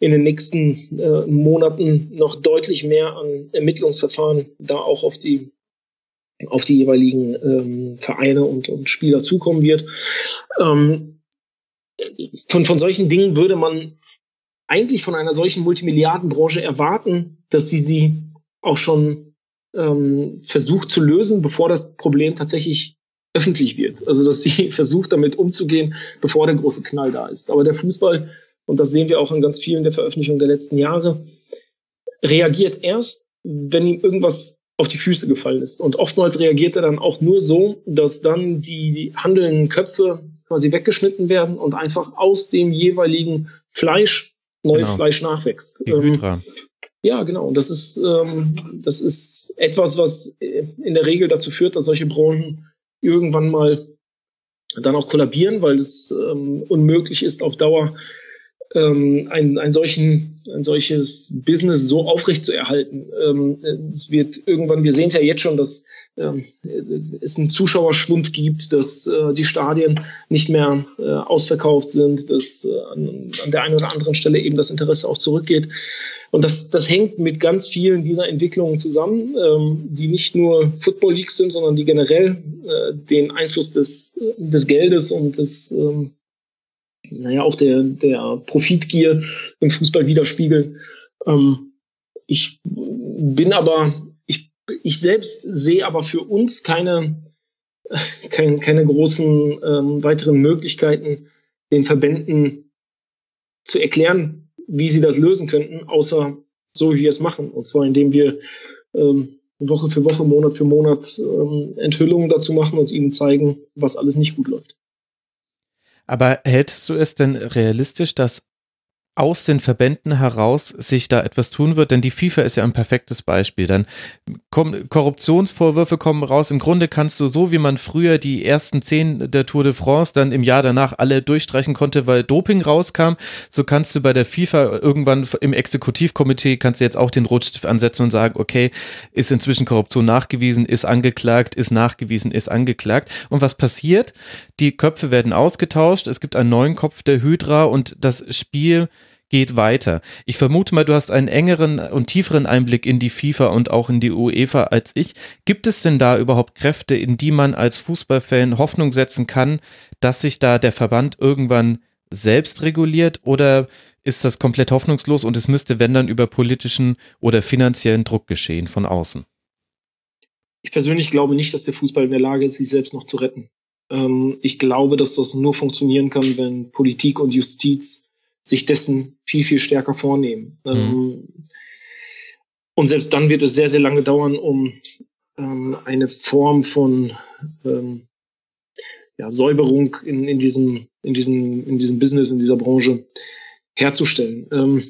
Speaker 7: in den nächsten äh, Monaten noch deutlich mehr an Ermittlungsverfahren da auch auf die auf die jeweiligen ähm, Vereine und, und Spieler zukommen wird. Ähm, von, von solchen Dingen würde man eigentlich von einer solchen Multimilliardenbranche erwarten, dass sie sie auch schon ähm, versucht zu lösen, bevor das Problem tatsächlich öffentlich wird. Also dass sie versucht, damit umzugehen, bevor der große Knall da ist. Aber der Fußball, und das sehen wir auch in ganz vielen der Veröffentlichungen der letzten Jahre, reagiert erst, wenn ihm irgendwas auf die Füße gefallen ist. Und oftmals reagiert er dann auch nur so, dass dann die handelnden Köpfe quasi weggeschnitten werden und einfach aus dem jeweiligen Fleisch neues genau. Fleisch nachwächst. Die Hydra. Ähm, ja, genau. Und das ist, ähm, das ist etwas, was in der Regel dazu führt, dass solche Branchen irgendwann mal dann auch kollabieren, weil es ähm, unmöglich ist, auf Dauer ähm, ein, ein, solchen, ein solches Business so aufrecht zu erhalten. Ähm, es wird irgendwann, wir sehen es ja jetzt schon, dass ähm, es einen Zuschauerschwund gibt, dass äh, die Stadien nicht mehr äh, ausverkauft sind, dass äh, an, an der einen oder anderen Stelle eben das Interesse auch zurückgeht. Und das, das hängt mit ganz vielen dieser Entwicklungen zusammen, ähm, die nicht nur Football Leagues sind, sondern die generell äh, den Einfluss des, des Geldes und des ähm, naja, auch der, der Profitgier im Fußball widerspiegeln. Ähm, ich bin aber, ich, ich selbst sehe aber für uns keine, keine, keine großen ähm, weiteren Möglichkeiten, den Verbänden zu erklären, wie sie das lösen könnten, außer so, wie wir es machen. Und zwar, indem wir ähm, Woche für Woche, Monat für Monat ähm, Enthüllungen dazu machen und ihnen zeigen, was alles nicht gut läuft.
Speaker 6: Aber hältst du es denn realistisch, dass aus den Verbänden heraus sich da etwas tun wird, denn die FIFA ist ja ein perfektes Beispiel. Dann kommen Korruptionsvorwürfe kommen raus. Im Grunde kannst du so, wie man früher die ersten zehn der Tour de France dann im Jahr danach alle durchstreichen konnte, weil Doping rauskam, so kannst du bei der FIFA irgendwann im Exekutivkomitee kannst du jetzt auch den Rotstift ansetzen und sagen, okay, ist inzwischen Korruption nachgewiesen, ist angeklagt, ist nachgewiesen, ist angeklagt. Und was passiert? Die Köpfe werden ausgetauscht, es gibt einen neuen Kopf der Hydra und das Spiel geht weiter. Ich vermute mal, du hast einen engeren und tieferen Einblick in die FIFA und auch in die UEFA als ich. Gibt es denn da überhaupt Kräfte, in die man als Fußballfan Hoffnung setzen kann, dass sich da der Verband irgendwann selbst reguliert oder ist das komplett hoffnungslos und es müsste, wenn dann, über politischen oder finanziellen Druck geschehen von außen?
Speaker 7: Ich persönlich glaube nicht, dass der Fußball in der Lage ist, sich selbst noch zu retten. Ähm, ich glaube, dass das nur funktionieren kann, wenn Politik und Justiz sich dessen viel, viel stärker vornehmen. Mhm. Ähm, Und selbst dann wird es sehr, sehr lange dauern, um ähm, eine Form von ähm, ja, Säuberung in, in, diesem, in, diesem, in diesem Business, in dieser Branche herzustellen. Ähm,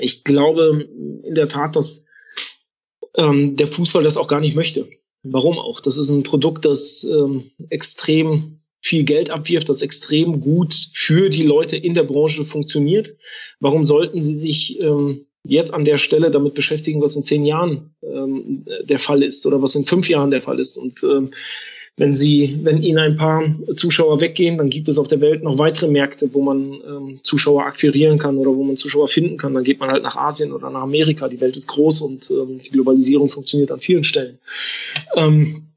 Speaker 7: ich glaube in der Tat, dass ähm, der Fußball das auch gar nicht möchte. Warum auch? Das ist ein Produkt, das extrem viel Geld abwirft, das extrem gut für die Leute in der Branche funktioniert. Warum sollten sie sich ähm, jetzt an der Stelle damit beschäftigen, was in zehn Jahren ähm, der Fall ist oder was in fünf Jahren der Fall ist? Und ähm, wenn sie, wenn ihnen ein paar Zuschauer weggehen, dann gibt es auf der Welt noch weitere Märkte, wo man ähm, Zuschauer akquirieren kann oder wo man Zuschauer finden kann. Dann geht man halt nach Asien oder nach Amerika. Die Welt ist groß und ähm, die Globalisierung funktioniert an vielen Stellen. Ähm,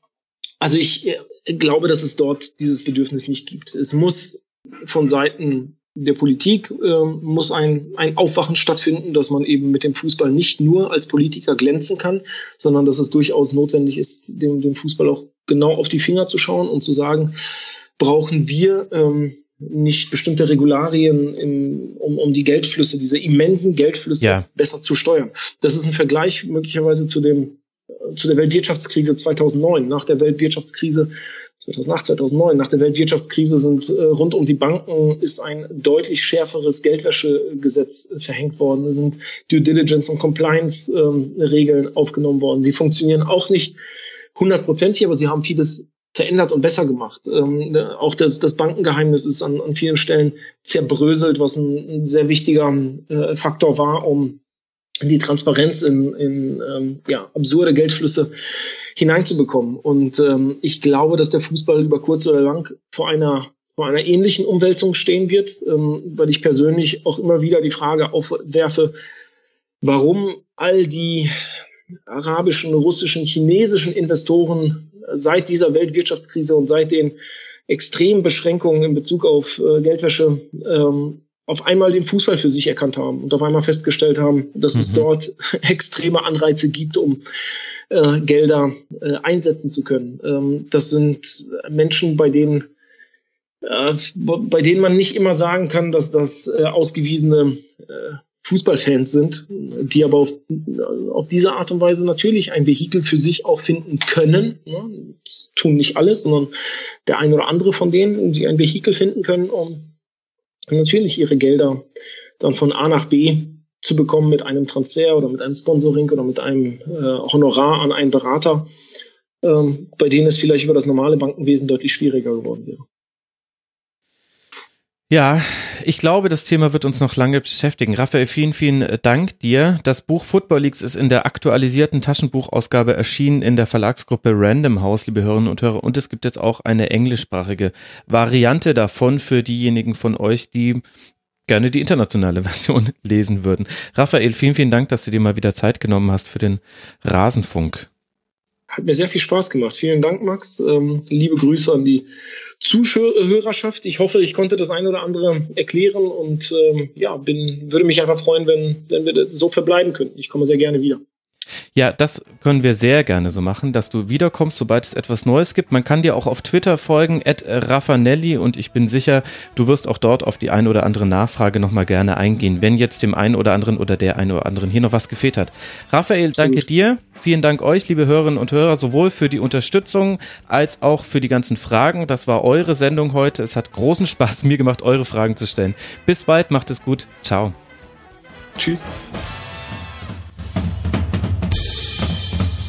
Speaker 7: also ich äh, glaube, dass es dort dieses Bedürfnis nicht gibt. Es muss von Seiten der Politik äh, muss ein, ein Aufwachen stattfinden, dass man eben mit dem Fußball nicht nur als Politiker glänzen kann, sondern dass es durchaus notwendig ist, dem, dem Fußball auch genau auf die Finger zu schauen und zu sagen, brauchen wir ähm, nicht bestimmte Regularien, im, um, um die Geldflüsse, diese immensen Geldflüsse ja. besser zu steuern. Das ist ein Vergleich möglicherweise zu dem zu der Weltwirtschaftskrise 2009. Nach der Weltwirtschaftskrise 2008, 2009, nach der Weltwirtschaftskrise sind äh, rund um die Banken ist ein deutlich schärferes Geldwäschegesetz verhängt worden. Es sind Due Diligence und Compliance ähm, Regeln aufgenommen worden. Sie funktionieren auch nicht hundertprozentig, aber sie haben vieles verändert und besser gemacht. Ähm, auch das, das Bankengeheimnis ist an, an vielen Stellen zerbröselt, was ein, ein sehr wichtiger äh, Faktor war, um die Transparenz in, in ähm, ja, absurde Geldflüsse hineinzubekommen. Und ähm, ich glaube, dass der Fußball über kurz oder lang vor einer, vor einer ähnlichen Umwälzung stehen wird, ähm, weil ich persönlich auch immer wieder die Frage aufwerfe, warum all die arabischen, russischen, chinesischen Investoren seit dieser Weltwirtschaftskrise und seit den extremen Beschränkungen in Bezug auf äh, Geldwäsche ähm, auf einmal den Fußball für sich erkannt haben und auf einmal festgestellt haben, dass mhm. es dort extreme Anreize gibt, um äh, Gelder äh, einsetzen zu können. Ähm, das sind Menschen, bei denen äh, bei denen man nicht immer sagen kann, dass das äh, ausgewiesene äh, Fußballfans sind, die aber auf, auf diese Art und Weise natürlich ein Vehikel für sich auch finden können. Ne? Das tun nicht alles, sondern der ein oder andere von denen, die ein Vehikel finden können, um natürlich ihre Gelder dann von A nach B zu bekommen mit einem Transfer oder mit einem Sponsoring oder mit einem äh, Honorar an einen Berater, ähm, bei denen es vielleicht über das normale Bankenwesen deutlich schwieriger geworden wäre.
Speaker 6: Ja, ich glaube, das Thema wird uns noch lange beschäftigen. Raphael, vielen, vielen Dank dir. Das Buch Football Leagues ist in der aktualisierten Taschenbuchausgabe erschienen in der Verlagsgruppe Random House, liebe Hörerinnen und Hörer. Und es gibt jetzt auch eine englischsprachige Variante davon für diejenigen von euch, die gerne die internationale Version lesen würden. Raphael, vielen, vielen Dank, dass du dir mal wieder Zeit genommen hast für den Rasenfunk.
Speaker 7: Hat mir sehr viel Spaß gemacht. Vielen Dank, Max. Ähm, liebe Grüße an die Zuhörerschaft. Ich hoffe, ich konnte das ein oder andere erklären und ähm, ja, bin, würde mich einfach freuen, wenn, wenn wir so verbleiben könnten. Ich komme sehr gerne wieder.
Speaker 6: Ja, das können wir sehr gerne so machen, dass du wiederkommst, sobald es etwas Neues gibt. Man kann dir auch auf Twitter folgen, at Raffanelli, und ich bin sicher, du wirst auch dort auf die eine oder andere Nachfrage nochmal gerne eingehen, wenn jetzt dem einen oder anderen oder der einen oder anderen hier noch was gefehlt hat. Raphael, Absolut. danke dir. Vielen Dank euch, liebe Hörerinnen und Hörer, sowohl für die Unterstützung als auch für die ganzen Fragen. Das war eure Sendung heute. Es hat großen Spaß mir gemacht, eure Fragen zu stellen. Bis bald, macht es gut. Ciao.
Speaker 7: Tschüss.